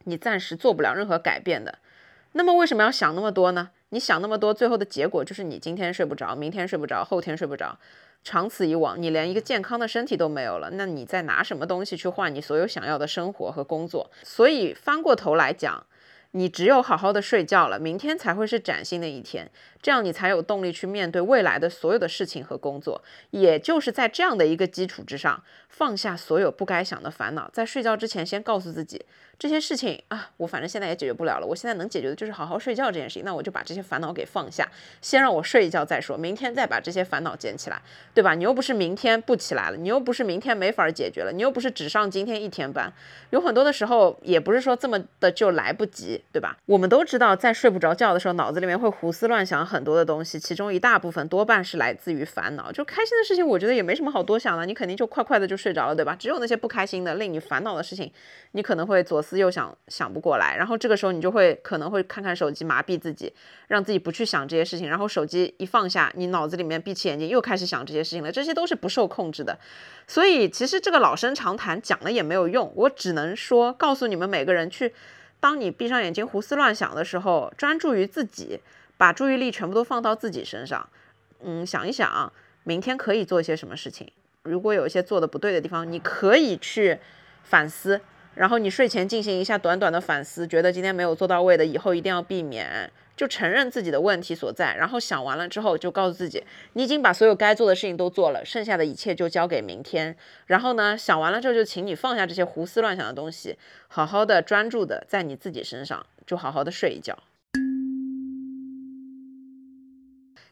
你暂时做不了任何改变的，那么为什么要想那么多呢？你想那么多，最后的结果就是你今天睡不着，明天睡不着，后天睡不着，长此以往，你连一个健康的身体都没有了。那你在拿什么东西去换你所有想要的生活和工作？所以翻过头来讲。你只有好好的睡觉了，明天才会是崭新的一天，这样你才有动力去面对未来的所有的事情和工作。也就是在这样的一个基础之上，放下所有不该想的烦恼，在睡觉之前先告诉自己。这些事情啊，我反正现在也解决不了了。我现在能解决的就是好好睡觉这件事情。那我就把这些烦恼给放下，先让我睡一觉再说。明天再把这些烦恼捡起来，对吧？你又不是明天不起来了，你又不是明天没法解决了，你又不是只上今天一天班。有很多的时候，也不是说这么的就来不及，对吧？我们都知道，在睡不着觉的时候，脑子里面会胡思乱想很多的东西，其中一大部分多半是来自于烦恼。就开心的事情，我觉得也没什么好多想的，你肯定就快快的就睡着了，对吧？只有那些不开心的、令你烦恼的事情，你可能会左。思右想想不过来，然后这个时候你就会可能会看看手机麻痹自己，让自己不去想这些事情。然后手机一放下，你脑子里面闭起眼睛又开始想这些事情了。这些都是不受控制的。所以其实这个老生常谈讲了也没有用，我只能说告诉你们每个人去，当你闭上眼睛胡思乱想的时候，专注于自己，把注意力全部都放到自己身上。嗯，想一想明天可以做一些什么事情。如果有一些做的不对的地方，你可以去反思。然后你睡前进行一下短短的反思，觉得今天没有做到位的，以后一定要避免，就承认自己的问题所在。然后想完了之后，就告诉自己，你已经把所有该做的事情都做了，剩下的一切就交给明天。然后呢，想完了之后，就请你放下这些胡思乱想的东西，好好的专注的在你自己身上，就好好的睡一觉。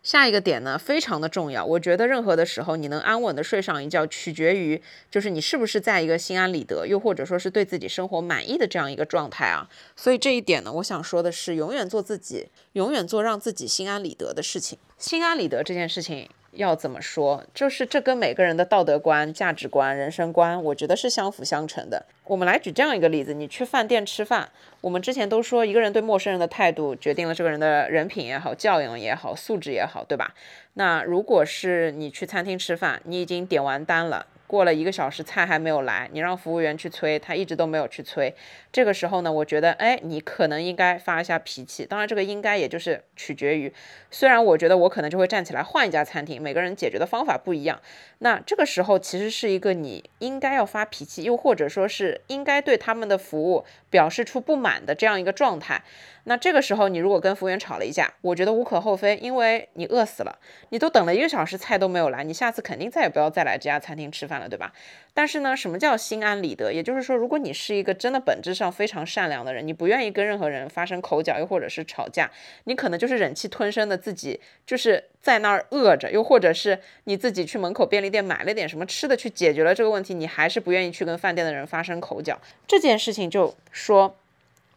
下一个点呢，非常的重要。我觉得任何的时候，你能安稳的睡上一觉，取决于就是你是不是在一个心安理得，又或者说是对自己生活满意的这样一个状态啊。所以这一点呢，我想说的是，永远做自己，永远做让自己心安理得的事情。心安理得这件事情，要怎么说？就是这跟每个人的道德观、价值观、人生观，我觉得是相辅相成的。我们来举这样一个例子：你去饭店吃饭，我们之前都说，一个人对陌生人的态度决定了这个人的人品也好、教养也好、素质也好，对吧？那如果是你去餐厅吃饭，你已经点完单了。过了一个小时，菜还没有来，你让服务员去催，他一直都没有去催。这个时候呢，我觉得，哎，你可能应该发一下脾气。当然，这个应该也就是取决于，虽然我觉得我可能就会站起来换一家餐厅，每个人解决的方法不一样。那这个时候其实是一个你应该要发脾气，又或者说是应该对他们的服务表示出不满的这样一个状态。那这个时候，你如果跟服务员吵了一架，我觉得无可厚非，因为你饿死了，你都等了一个小时，菜都没有来，你下次肯定再也不要再来这家餐厅吃饭了，对吧？但是呢，什么叫心安理得？也就是说，如果你是一个真的本质上非常善良的人，你不愿意跟任何人发生口角，又或者是吵架，你可能就是忍气吞声的自己就是在那儿饿着，又或者是你自己去门口便利店买了点什么吃的去解决了这个问题，你还是不愿意去跟饭店的人发生口角。这件事情就说，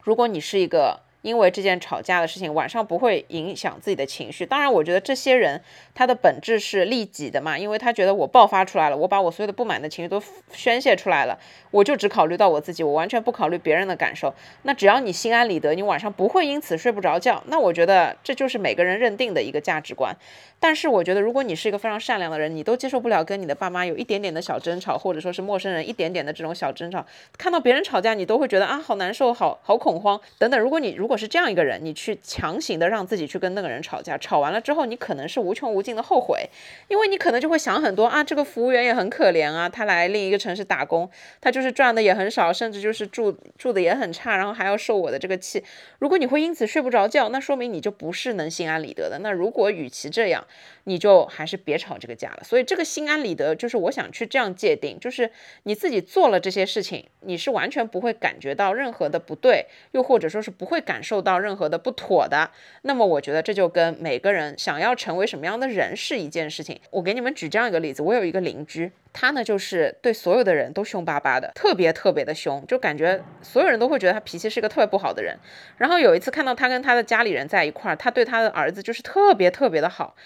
如果你是一个。因为这件吵架的事情，晚上不会影响自己的情绪。当然，我觉得这些人他的本质是利己的嘛，因为他觉得我爆发出来了，我把我所有的不满的情绪都宣泄出来了，我就只考虑到我自己，我完全不考虑别人的感受。那只要你心安理得，你晚上不会因此睡不着觉，那我觉得这就是每个人认定的一个价值观。但是我觉得，如果你是一个非常善良的人，你都接受不了跟你的爸妈有一点点的小争吵，或者说是陌生人一点点的这种小争吵，看到别人吵架，你都会觉得啊，好难受，好好恐慌等等。如果你如果是这样一个人，你去强行的让自己去跟那个人吵架，吵完了之后，你可能是无穷无尽的后悔，因为你可能就会想很多啊，这个服务员也很可怜啊，他来另一个城市打工，他就是赚的也很少，甚至就是住住的也很差，然后还要受我的这个气。如果你会因此睡不着觉，那说明你就不是能心安理得的。那如果与其这样，你就还是别吵这个架了。所以这个心安理得，就是我想去这样界定，就是你自己做了这些事情，你是完全不会感觉到任何的不对，又或者说是不会感受到任何的不妥的。那么我觉得这就跟每个人想要成为什么样的人是一件事情。我给你们举这样一个例子，我有一个邻居，他呢就是对所有的人都凶巴巴的，特别特别的凶，就感觉所有人都会觉得他脾气是一个特别不好的人。然后有一次看到他跟他的家里人在一块儿，他对他的儿子就是特别特别的好。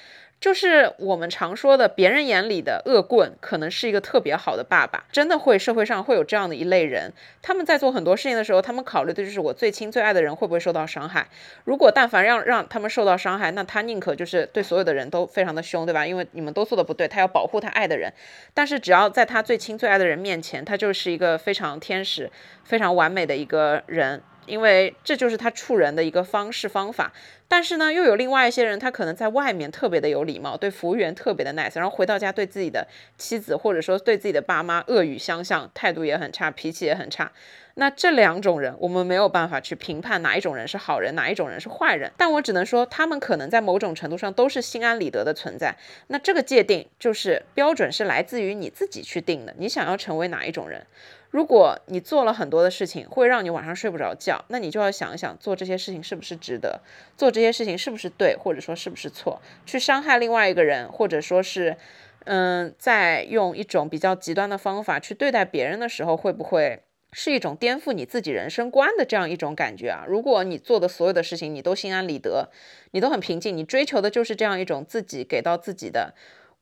就是我们常说的，别人眼里的恶棍，可能是一个特别好的爸爸。真的会，社会上会有这样的一类人，他们在做很多事情的时候，他们考虑的就是我最亲最爱的人会不会受到伤害。如果但凡让让他们受到伤害，那他宁可就是对所有的人都非常的凶，对吧？因为你们都做的不对，他要保护他爱的人。但是只要在他最亲最爱的人面前，他就是一个非常天使、非常完美的一个人。因为这就是他处人的一个方式方法，但是呢，又有另外一些人，他可能在外面特别的有礼貌，对服务员特别的 nice，然后回到家对自己的妻子或者说对自己的爸妈恶语相向，态度也很差，脾气也很差。那这两种人，我们没有办法去评判哪一种人是好人，哪一种人是坏人，但我只能说，他们可能在某种程度上都是心安理得的存在。那这个界定就是标准是来自于你自己去定的，你想要成为哪一种人。如果你做了很多的事情，会让你晚上睡不着觉，那你就要想一想，做这些事情是不是值得？做这些事情是不是对，或者说是不是错？去伤害另外一个人，或者说是，嗯，在用一种比较极端的方法去对待别人的时候，会不会是一种颠覆你自己人生观的这样一种感觉啊？如果你做的所有的事情，你都心安理得，你都很平静，你追求的就是这样一种自己给到自己的，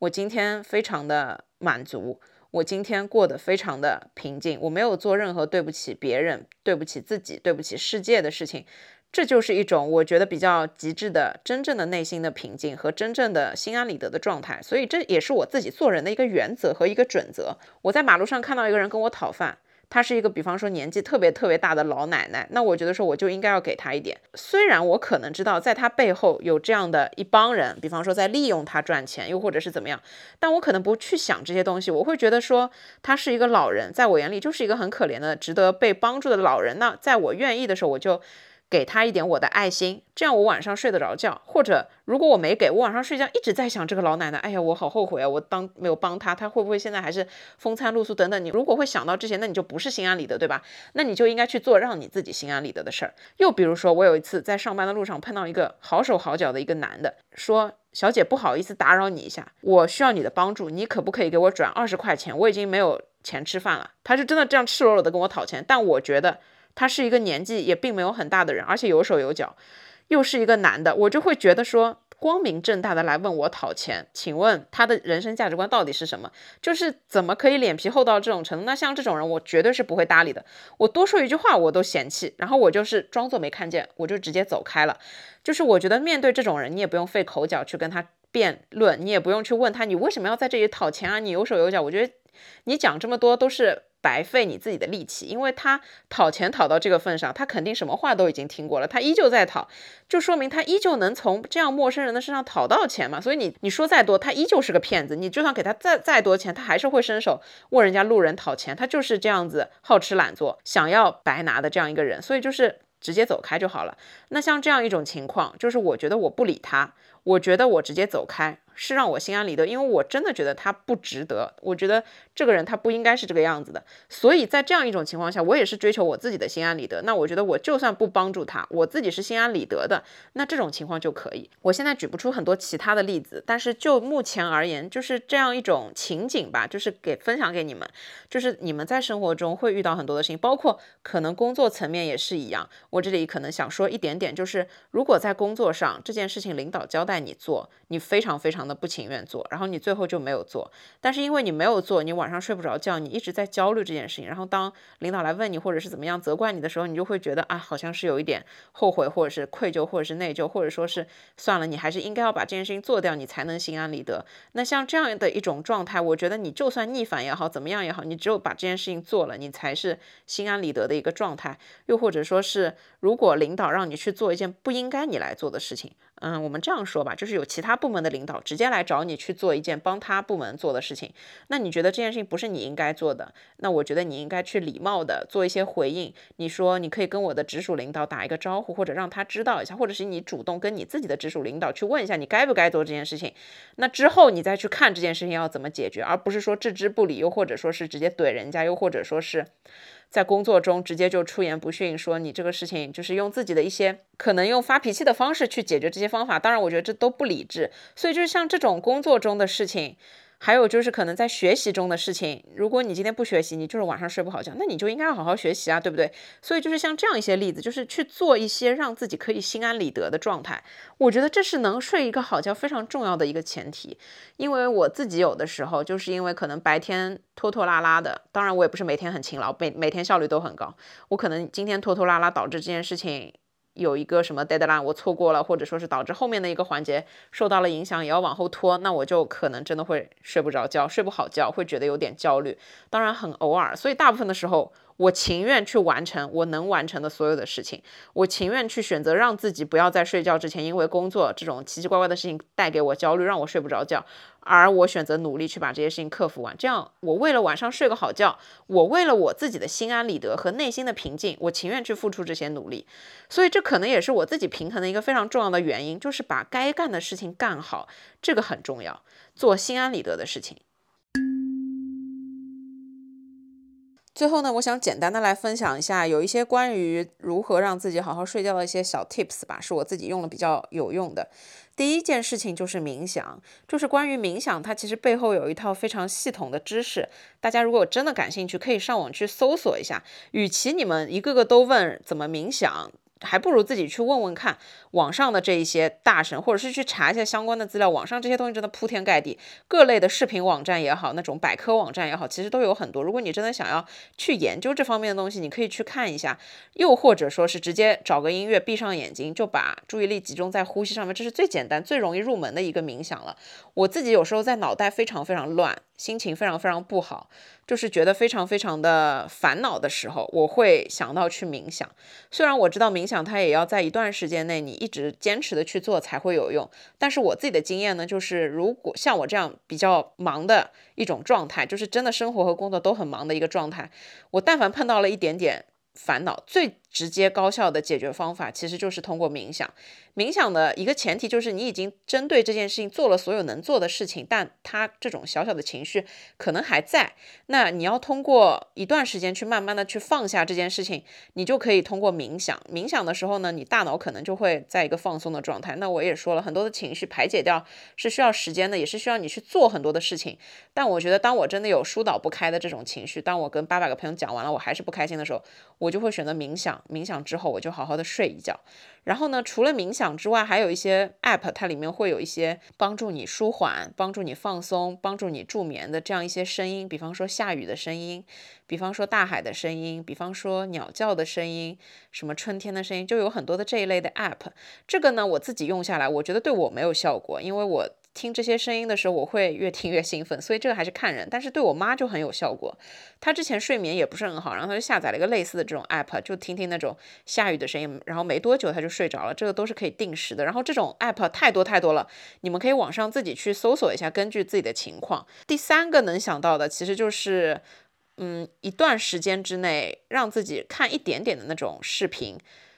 我今天非常的满足。我今天过得非常的平静，我没有做任何对不起别人、对不起自己、对不起世界的事情，这就是一种我觉得比较极致的、真正的内心的平静和真正的心安理得的状态。所以这也是我自己做人的一个原则和一个准则。我在马路上看到一个人跟我讨饭。她是一个，比方说年纪特别特别大的老奶奶，那我觉得说我就应该要给她一点。虽然我可能知道在她背后有这样的一帮人，比方说在利用她赚钱，又或者是怎么样，但我可能不去想这些东西。我会觉得说她是一个老人，在我眼里就是一个很可怜的、值得被帮助的老人。那在我愿意的时候，我就。给他一点我的爱心，这样我晚上睡得着觉。或者如果我没给我晚上睡觉一直在想这个老奶奶，哎呀，我好后悔啊！我当没有帮她，她会不会现在还是风餐露宿等等？你如果会想到这些，那你就不是心安理得，对吧？那你就应该去做让你自己心安理得的事儿。又比如说，我有一次在上班的路上碰到一个好手好脚的一个男的，说：“小姐，不好意思打扰你一下，我需要你的帮助，你可不可以给我转二十块钱？我已经没有钱吃饭了。”他是真的这样赤裸裸的跟我讨钱，但我觉得。他是一个年纪也并没有很大的人，而且有手有脚，又是一个男的，我就会觉得说，光明正大的来问我讨钱，请问他的人生价值观到底是什么？就是怎么可以脸皮厚到这种程度？那像这种人，我绝对是不会搭理的。我多说一句话我都嫌弃，然后我就是装作没看见，我就直接走开了。就是我觉得面对这种人，你也不用费口角去跟他辩论，你也不用去问他你为什么要在这里讨钱啊？你有手有脚，我觉得你讲这么多都是。白费你自己的力气，因为他讨钱讨到这个份上，他肯定什么话都已经听过了，他依旧在讨，就说明他依旧能从这样陌生人的身上讨到钱嘛。所以你你说再多，他依旧是个骗子。你就算给他再再多钱，他还是会伸手问人家路人讨钱，他就是这样子好吃懒做，想要白拿的这样一个人。所以就是直接走开就好了。那像这样一种情况，就是我觉得我不理他，我觉得我直接走开。是让我心安理得，因为我真的觉得他不值得。我觉得这个人他不应该是这个样子的。所以在这样一种情况下，我也是追求我自己的心安理得。那我觉得我就算不帮助他，我自己是心安理得的，那这种情况就可以。我现在举不出很多其他的例子，但是就目前而言，就是这样一种情景吧，就是给分享给你们，就是你们在生活中会遇到很多的事情，包括可能工作层面也是一样。我这里可能想说一点点，就是如果在工作上这件事情领导交代你做，你非常非常。不情愿做，然后你最后就没有做，但是因为你没有做，你晚上睡不着觉，你一直在焦虑这件事情，然后当领导来问你或者是怎么样责怪你的时候，你就会觉得啊，好像是有一点后悔，或者是愧疚，或者是内疚，或者说是算了，你还是应该要把这件事情做掉，你才能心安理得。那像这样的一种状态，我觉得你就算逆反也好，怎么样也好，你只有把这件事情做了，你才是心安理得的一个状态。又或者说是，如果领导让你去做一件不应该你来做的事情。嗯，我们这样说吧，就是有其他部门的领导直接来找你去做一件帮他部门做的事情，那你觉得这件事情不是你应该做的，那我觉得你应该去礼貌的做一些回应。你说你可以跟我的直属领导打一个招呼，或者让他知道一下，或者是你主动跟你自己的直属领导去问一下，你该不该做这件事情。那之后你再去看这件事情要怎么解决，而不是说置之不理，又或者说是直接怼人家，又或者说是。在工作中直接就出言不逊，说你这个事情就是用自己的一些可能用发脾气的方式去解决这些方法，当然我觉得这都不理智，所以就是像这种工作中的事情。还有就是可能在学习中的事情，如果你今天不学习，你就是晚上睡不好觉，那你就应该要好好学习啊，对不对？所以就是像这样一些例子，就是去做一些让自己可以心安理得的状态，我觉得这是能睡一个好觉非常重要的一个前提。因为我自己有的时候就是因为可能白天拖拖拉拉的，当然我也不是每天很勤劳，每每天效率都很高，我可能今天拖拖拉拉导致这件事情。有一个什么 deadline 我错过了，或者说是导致后面的一个环节受到了影响，也要往后拖，那我就可能真的会睡不着觉，睡不好觉，会觉得有点焦虑。当然很偶尔，所以大部分的时候。我情愿去完成我能完成的所有的事情，我情愿去选择让自己不要在睡觉之前，因为工作这种奇奇怪怪的事情带给我焦虑，让我睡不着觉，而我选择努力去把这些事情克服完。这样，我为了晚上睡个好觉，我为了我自己的心安理得和内心的平静，我情愿去付出这些努力。所以，这可能也是我自己平衡的一个非常重要的原因，就是把该干的事情干好，这个很重要，做心安理得的事情。最后呢，我想简单的来分享一下，有一些关于如何让自己好好睡觉的一些小 tips 吧，是我自己用的比较有用的。第一件事情就是冥想，就是关于冥想，它其实背后有一套非常系统的知识。大家如果真的感兴趣，可以上网去搜索一下。与其你们一个个都问怎么冥想。还不如自己去问问看网上的这一些大神，或者是去查一下相关的资料。网上这些东西真的铺天盖地，各类的视频网站也好，那种百科网站也好，其实都有很多。如果你真的想要去研究这方面的东西，你可以去看一下。又或者说是直接找个音乐，闭上眼睛，就把注意力集中在呼吸上面，这是最简单、最容易入门的一个冥想了。我自己有时候在脑袋非常非常乱。心情非常非常不好，就是觉得非常非常的烦恼的时候，我会想到去冥想。虽然我知道冥想它也要在一段时间内你一直坚持的去做才会有用，但是我自己的经验呢，就是如果像我这样比较忙的一种状态，就是真的生活和工作都很忙的一个状态，我但凡碰到了一点点。烦恼最直接高效的解决方法，其实就是通过冥想。冥想的一个前提就是你已经针对这件事情做了所有能做的事情，但他这种小小的情绪可能还在。那你要通过一段时间去慢慢的去放下这件事情，你就可以通过冥想。冥想的时候呢，你大脑可能就会在一个放松的状态。那我也说了很多的情绪排解掉是需要时间的，也是需要你去做很多的事情。但我觉得，当我真的有疏导不开的这种情绪，当我跟八百个朋友讲完了，我还是不开心的时候，我就会选择冥想，冥想之后我就好好的睡一觉。然后呢，除了冥想之外，还有一些 app，它里面会有一些帮助你舒缓、帮助你放松、帮助你助眠的这样一些声音，比方说下雨的声音，比方说大海的声音，比方说鸟叫的声音，什么春天的声音，就有很多的这一类的 app。这个呢，我自己用下来，我觉得对我没有效果，因为我。听这些声音的时候，我会越听越兴奋，所以这个还是看人。但是对我妈就很有效果，她之前睡眠也不是很好，然后她就下载了一个类似的这种 app，就听听那种下雨的声音，然后没多久她就睡着了。这个都是可以定时的。然后这种 app 太多太多了，你们可以网上自己去搜索一下，根据自己的情况。第三个能想到的其实就是，嗯，一段时间之内让自己看一点点的那种视频，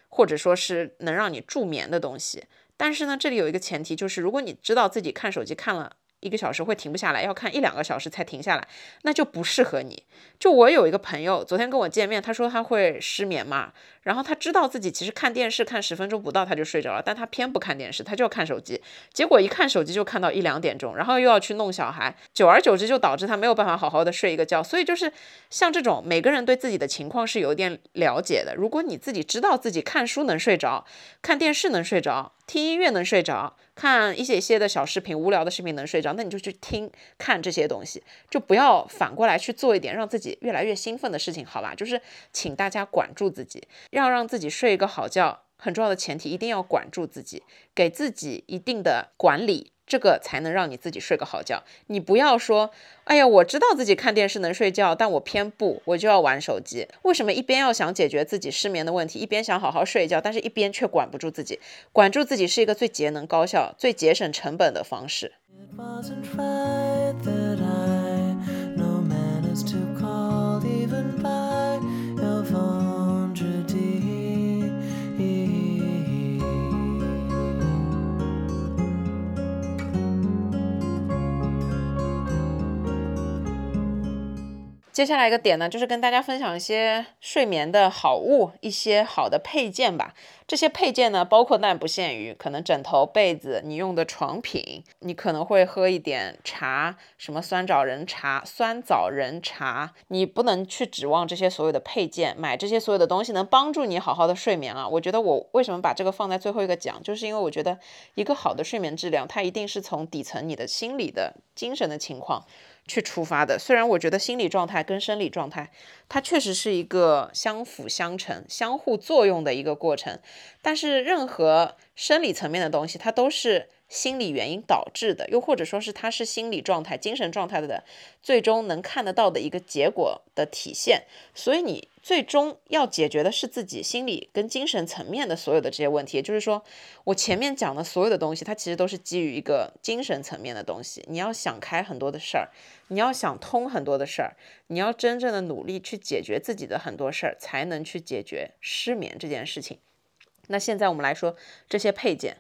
或者说是能让你助眠的东西。但是呢，这里有一个前提，就是如果你知道自己看手机看了。一个小时会停不下来，要看一两个小时才停下来，那就不适合你。就我有一个朋友，昨天跟我见面，他说他会失眠嘛，然后他知道自己其实看电视看十分钟不到他就睡着了，但他偏不看电视，他就要看手机，结果一看手机就看到一两点钟，然后又要去弄小孩，久而久之就导致他没有办法好好的睡一个觉。所以就是像这种每个人对自己的情况是有点了解的。如果你自己知道自己看书能睡着，看电视能睡着，听音乐能睡着。看一些些的小视频，无聊的视频能睡着，那你就去听看这些东西，就不要反过来去做一点让自己越来越兴奋的事情，好吧？就是请大家管住自己，要让自己睡一个好觉，很重要的前提一定要管住自己，给自己一定的管理。这个才能让你自己睡个好觉。你不要说，哎呀，我知道自己看电视能睡觉，但我偏不，我就要玩手机。为什么一边要想解决自己失眠的问题，一边想好好睡一觉，但是一边却管不住自己？管住自己是一个最节能、高效、最节省成本的方式。接下来一个点呢，就是跟大家分享一些睡眠的好物，一些好的配件吧。这些配件呢，包括但不限于，可能枕头、被子，你用的床品，你可能会喝一点茶，什么酸枣仁茶、酸枣仁茶，你不能去指望这些所有的配件，买这些所有的东西能帮助你好好的睡眠啊。我觉得我为什么把这个放在最后一个讲，就是因为我觉得一个好的睡眠质量，它一定是从底层你的心理的精神的情况。去出发的，虽然我觉得心理状态跟生理状态，它确实是一个相辅相成、相互作用的一个过程，但是任何生理层面的东西，它都是。心理原因导致的，又或者说是它是心理状态、精神状态的最终能看得到的一个结果的体现。所以你最终要解决的是自己心理跟精神层面的所有的这些问题。也就是说，我前面讲的所有的东西，它其实都是基于一个精神层面的东西。你要想开很多的事儿，你要想通很多的事儿，你要真正的努力去解决自己的很多事儿，才能去解决失眠这件事情。那现在我们来说这些配件。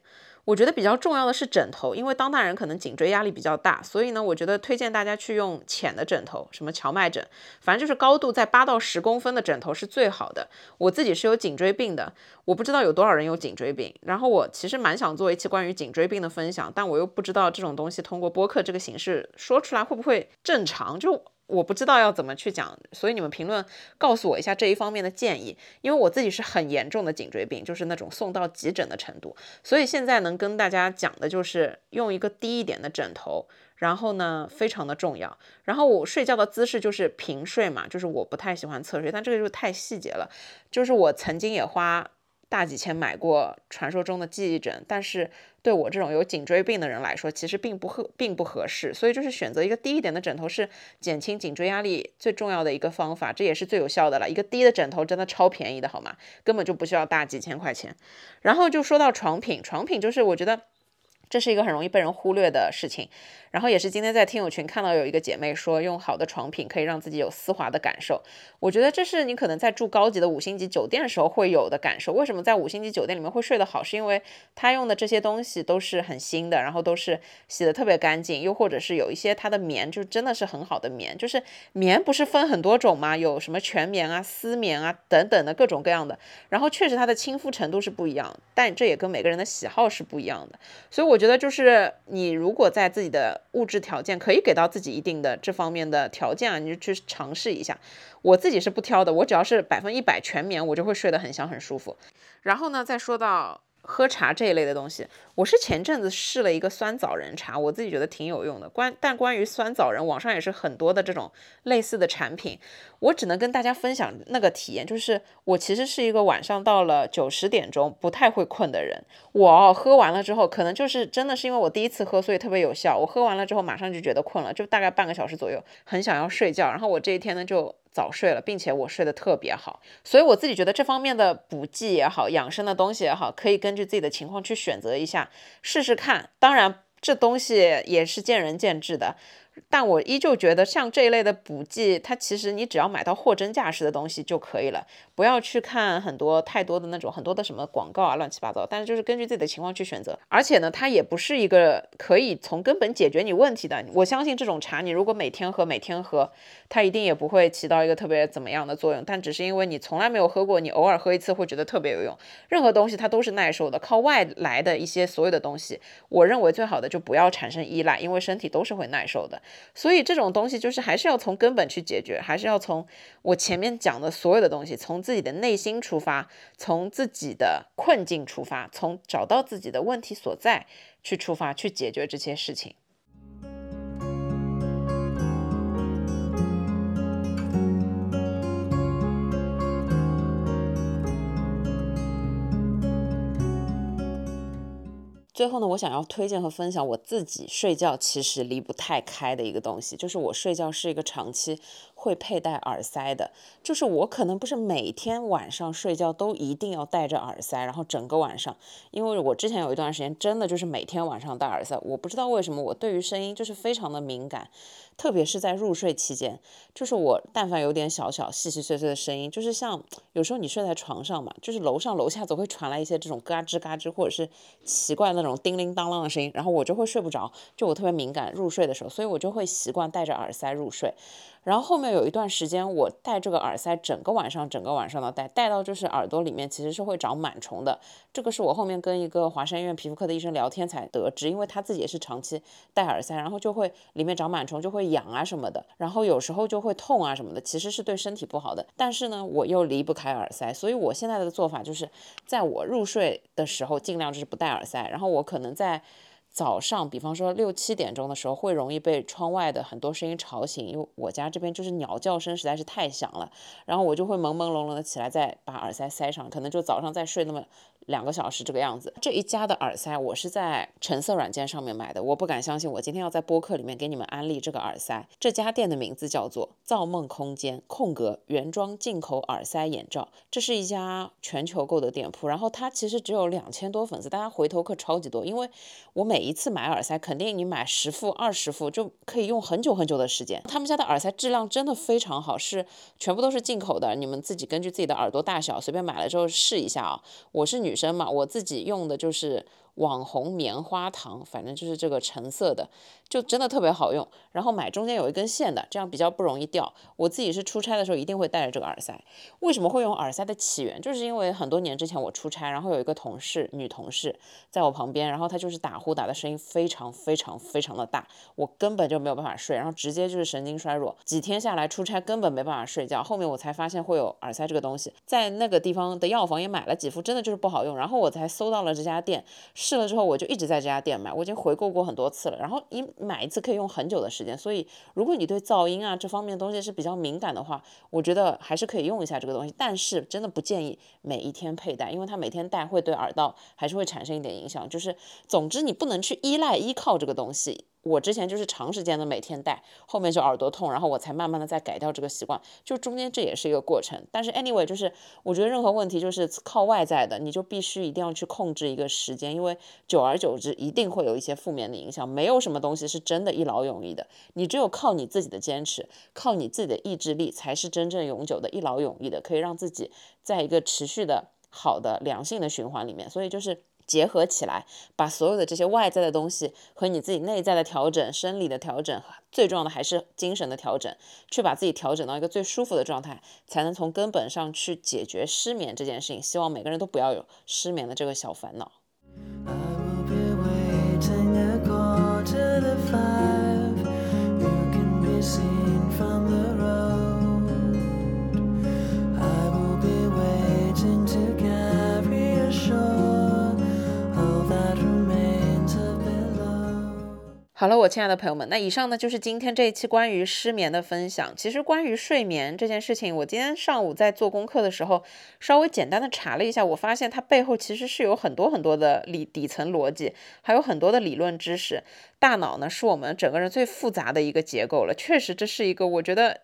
我觉得比较重要的是枕头，因为当代人可能颈椎压力比较大，所以呢，我觉得推荐大家去用浅的枕头，什么荞麦枕，反正就是高度在八到十公分的枕头是最好的。我自己是有颈椎病的，我不知道有多少人有颈椎病，然后我其实蛮想做一期关于颈椎病的分享，但我又不知道这种东西通过播客这个形式说出来会不会正常，就。我不知道要怎么去讲，所以你们评论告诉我一下这一方面的建议，因为我自己是很严重的颈椎病，就是那种送到急诊的程度，所以现在能跟大家讲的就是用一个低一点的枕头，然后呢非常的重要，然后我睡觉的姿势就是平睡嘛，就是我不太喜欢侧睡，但这个就太细节了，就是我曾经也花。大几千买过传说中的记忆枕，但是对我这种有颈椎病的人来说，其实并不合，并不合适。所以就是选择一个低一点的枕头，是减轻颈椎压力最重要的一个方法，这也是最有效的了。一个低的枕头真的超便宜的，好吗？根本就不需要大几千块钱。然后就说到床品，床品就是我觉得。这是一个很容易被人忽略的事情，然后也是今天在听友群看到有一个姐妹说，用好的床品可以让自己有丝滑的感受。我觉得这是你可能在住高级的五星级酒店的时候会有的感受。为什么在五星级酒店里面会睡得好？是因为他用的这些东西都是很新的，然后都是洗的特别干净，又或者是有一些它的棉就真的是很好的棉。就是棉不是分很多种吗？有什么全棉啊、丝棉啊等等的各种各样的。然后确实它的亲肤程度是不一样，但这也跟每个人的喜好是不一样的。所以我。觉得就是你如果在自己的物质条件可以给到自己一定的这方面的条件啊，你就去尝试一下。我自己是不挑的，我只要是百分一百全棉，我就会睡得很香很舒服。然后呢，再说到。喝茶这一类的东西，我是前阵子试了一个酸枣仁茶，我自己觉得挺有用的。关但关于酸枣仁，网上也是很多的这种类似的产品，我只能跟大家分享那个体验，就是我其实是一个晚上到了九十点钟不太会困的人。我喝完了之后，可能就是真的是因为我第一次喝，所以特别有效。我喝完了之后马上就觉得困了，就大概半个小时左右，很想要睡觉。然后我这一天呢就。早睡了，并且我睡得特别好，所以我自己觉得这方面的补剂也好，养生的东西也好，可以根据自己的情况去选择一下，试试看。当然，这东西也是见仁见智的。但我依旧觉得，像这一类的补剂，它其实你只要买到货真价实的东西就可以了，不要去看很多太多的那种很多的什么广告啊，乱七八糟。但是就是根据自己的情况去选择，而且呢，它也不是一个可以从根本解决你问题的。我相信这种茶，你如果每天喝，每天喝，它一定也不会起到一个特别怎么样的作用。但只是因为你从来没有喝过，你偶尔喝一次会觉得特别有用。任何东西它都是耐受的，靠外来的一些所有的东西，我认为最好的就不要产生依赖，因为身体都是会耐受的。所以这种东西就是还是要从根本去解决，还是要从我前面讲的所有的东西，从自己的内心出发，从自己的困境出发，从找到自己的问题所在去出发，去解决这些事情。最后呢，我想要推荐和分享我自己睡觉其实离不太开的一个东西，就是我睡觉是一个长期会佩戴耳塞的，就是我可能不是每天晚上睡觉都一定要戴着耳塞，然后整个晚上，因为我之前有一段时间真的就是每天晚上戴耳塞，我不知道为什么我对于声音就是非常的敏感。特别是在入睡期间，就是我但凡有点小小细细碎碎的声音，就是像有时候你睡在床上嘛，就是楼上楼下总会传来一些这种嘎吱嘎吱或者是奇怪那种叮铃当啷的声音，然后我就会睡不着，就我特别敏感入睡的时候，所以我就会习惯戴着耳塞入睡。然后后面有一段时间，我戴这个耳塞，整个晚上，整个晚上的戴，戴到就是耳朵里面其实是会长螨虫的。这个是我后面跟一个华山医院皮肤科的医生聊天才得知，因为他自己也是长期戴耳塞，然后就会里面长螨虫，就会痒啊什么的，然后有时候就会痛啊什么的，其实是对身体不好的。但是呢，我又离不开耳塞，所以我现在的做法就是，在我入睡的时候尽量就是不戴耳塞，然后我可能在。早上，比方说六七点钟的时候，会容易被窗外的很多声音吵醒，因为我家这边就是鸟叫声实在是太响了，然后我就会朦朦胧胧的起来，再把耳塞塞上，可能就早上再睡那么。两个小时这个样子，这一家的耳塞我是在橙色软件上面买的，我不敢相信，我今天要在播客里面给你们安利这个耳塞。这家店的名字叫做造梦空间空格原装进口耳塞眼罩，这是一家全球购的店铺，然后它其实只有两千多粉丝，大家回头客超级多，因为我每一一次买耳塞，肯定你买十副二十副就可以用很久很久的时间。他们家的耳塞质量真的非常好，是全部都是进口的，你们自己根据自己的耳朵大小随便买了之后试一下啊。我是女。生嘛，我自己用的就是网红棉花糖，反正就是这个橙色的。就真的特别好用，然后买中间有一根线的，这样比较不容易掉。我自己是出差的时候一定会带着这个耳塞。为什么会用耳塞的起源，就是因为很多年之前我出差，然后有一个同事，女同事在我旁边，然后她就是打呼打的声音非常非常非常的大，我根本就没有办法睡，然后直接就是神经衰弱。几天下来出差根本没办法睡觉，后面我才发现会有耳塞这个东西，在那个地方的药房也买了几副，真的就是不好用。然后我才搜到了这家店，试了之后我就一直在这家店买，我已经回购过很多次了。然后一买一次可以用很久的时间，所以如果你对噪音啊这方面东西是比较敏感的话，我觉得还是可以用一下这个东西。但是真的不建议每一天佩戴，因为它每天戴会对耳道还是会产生一点影响。就是总之你不能去依赖依靠这个东西。我之前就是长时间的每天戴，后面就耳朵痛，然后我才慢慢的再改掉这个习惯，就中间这也是一个过程。但是 anyway，就是我觉得任何问题就是靠外在的，你就必须一定要去控制一个时间，因为久而久之一定会有一些负面的影响。没有什么东西是真的一劳永逸的，你只有靠你自己的坚持，靠你自己的意志力，才是真正永久的一劳永逸的，可以让自己在一个持续的好的良性的循环里面。所以就是。结合起来把所有的这些外在的东西和你自己内在的调整生理的调整最重要的还是精神的调整去把自己调整到一个最舒服的状态才能从根本上去解决失眠这件事情。希望每个人都不要有失眠的这个小烦恼。I will be waiting at the 好了，我亲爱的朋友们，那以上呢就是今天这一期关于失眠的分享。其实关于睡眠这件事情，我今天上午在做功课的时候，稍微简单的查了一下，我发现它背后其实是有很多很多的理底层逻辑，还有很多的理论知识。大脑呢，是我们整个人最复杂的一个结构了。确实，这是一个我觉得。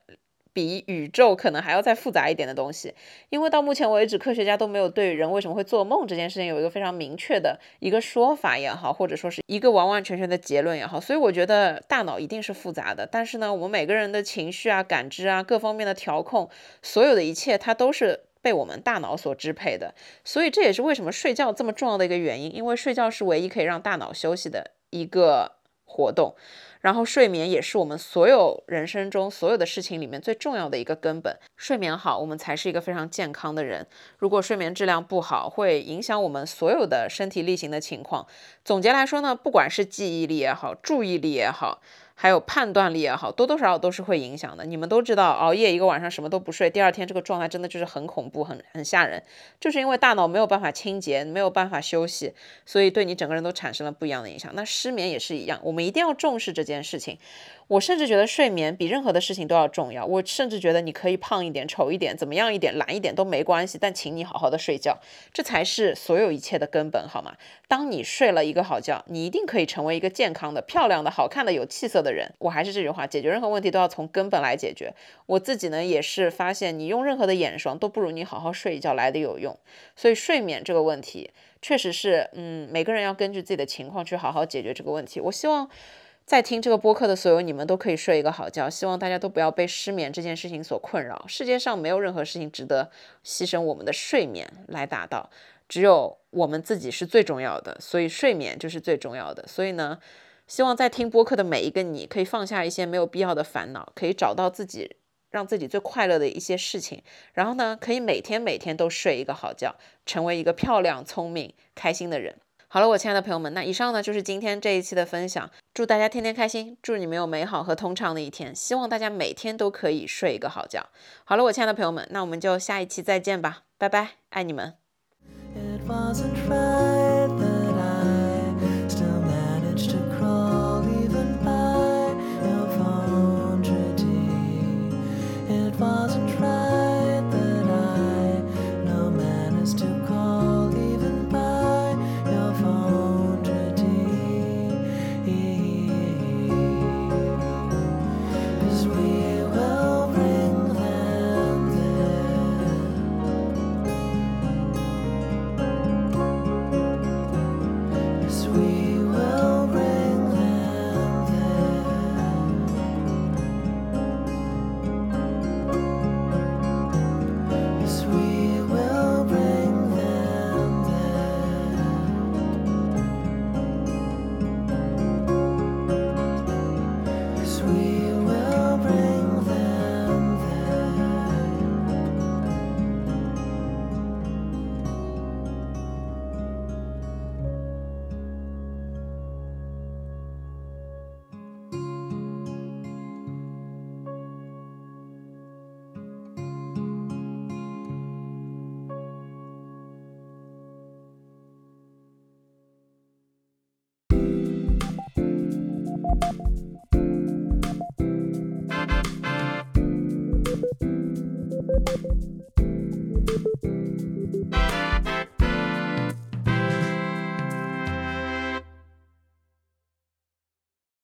比宇宙可能还要再复杂一点的东西，因为到目前为止，科学家都没有对人为什么会做梦这件事情有一个非常明确的一个说法也好，或者说是一个完完全全的结论也好，所以我觉得大脑一定是复杂的。但是呢，我们每个人的情绪啊、感知啊、各方面的调控，所有的一切，它都是被我们大脑所支配的。所以这也是为什么睡觉这么重要的一个原因，因为睡觉是唯一可以让大脑休息的一个活动。然后睡眠也是我们所有人生中所有的事情里面最重要的一个根本。睡眠好，我们才是一个非常健康的人。如果睡眠质量不好，会影响我们所有的身体力行的情况。总结来说呢，不管是记忆力也好，注意力也好。还有判断力也好，多多少少都是会影响的。你们都知道，熬夜一个晚上什么都不睡，第二天这个状态真的就是很恐怖、很很吓人。就是因为大脑没有办法清洁，没有办法休息，所以对你整个人都产生了不一样的影响。那失眠也是一样，我们一定要重视这件事情。我甚至觉得睡眠比任何的事情都要重要。我甚至觉得你可以胖一点、丑一点、怎么样一点、懒一点都没关系，但请你好好的睡觉，这才是所有一切的根本，好吗？当你睡了一个好觉，你一定可以成为一个健康的、漂亮的、好看的、有气色的的人。我还是这句话，解决任何问题都要从根本来解决。我自己呢也是发现，你用任何的眼霜都不如你好好睡一觉来的有用。所以睡眠这个问题，确实是，嗯，每个人要根据自己的情况去好好解决这个问题。我希望。在听这个播客的所有你们都可以睡一个好觉，希望大家都不要被失眠这件事情所困扰。世界上没有任何事情值得牺牲我们的睡眠来达到，只有我们自己是最重要的，所以睡眠就是最重要的。所以呢，希望在听播客的每一个你可以放下一些没有必要的烦恼，可以找到自己让自己最快乐的一些事情，然后呢，可以每天每天都睡一个好觉，成为一个漂亮、聪明、开心的人。好了，我亲爱的朋友们，那以上呢就是今天这一期的分享。祝大家天天开心，祝你们有美好和通畅的一天。希望大家每天都可以睡一个好觉。好了，我亲爱的朋友们，那我们就下一期再见吧，拜拜，爱你们。It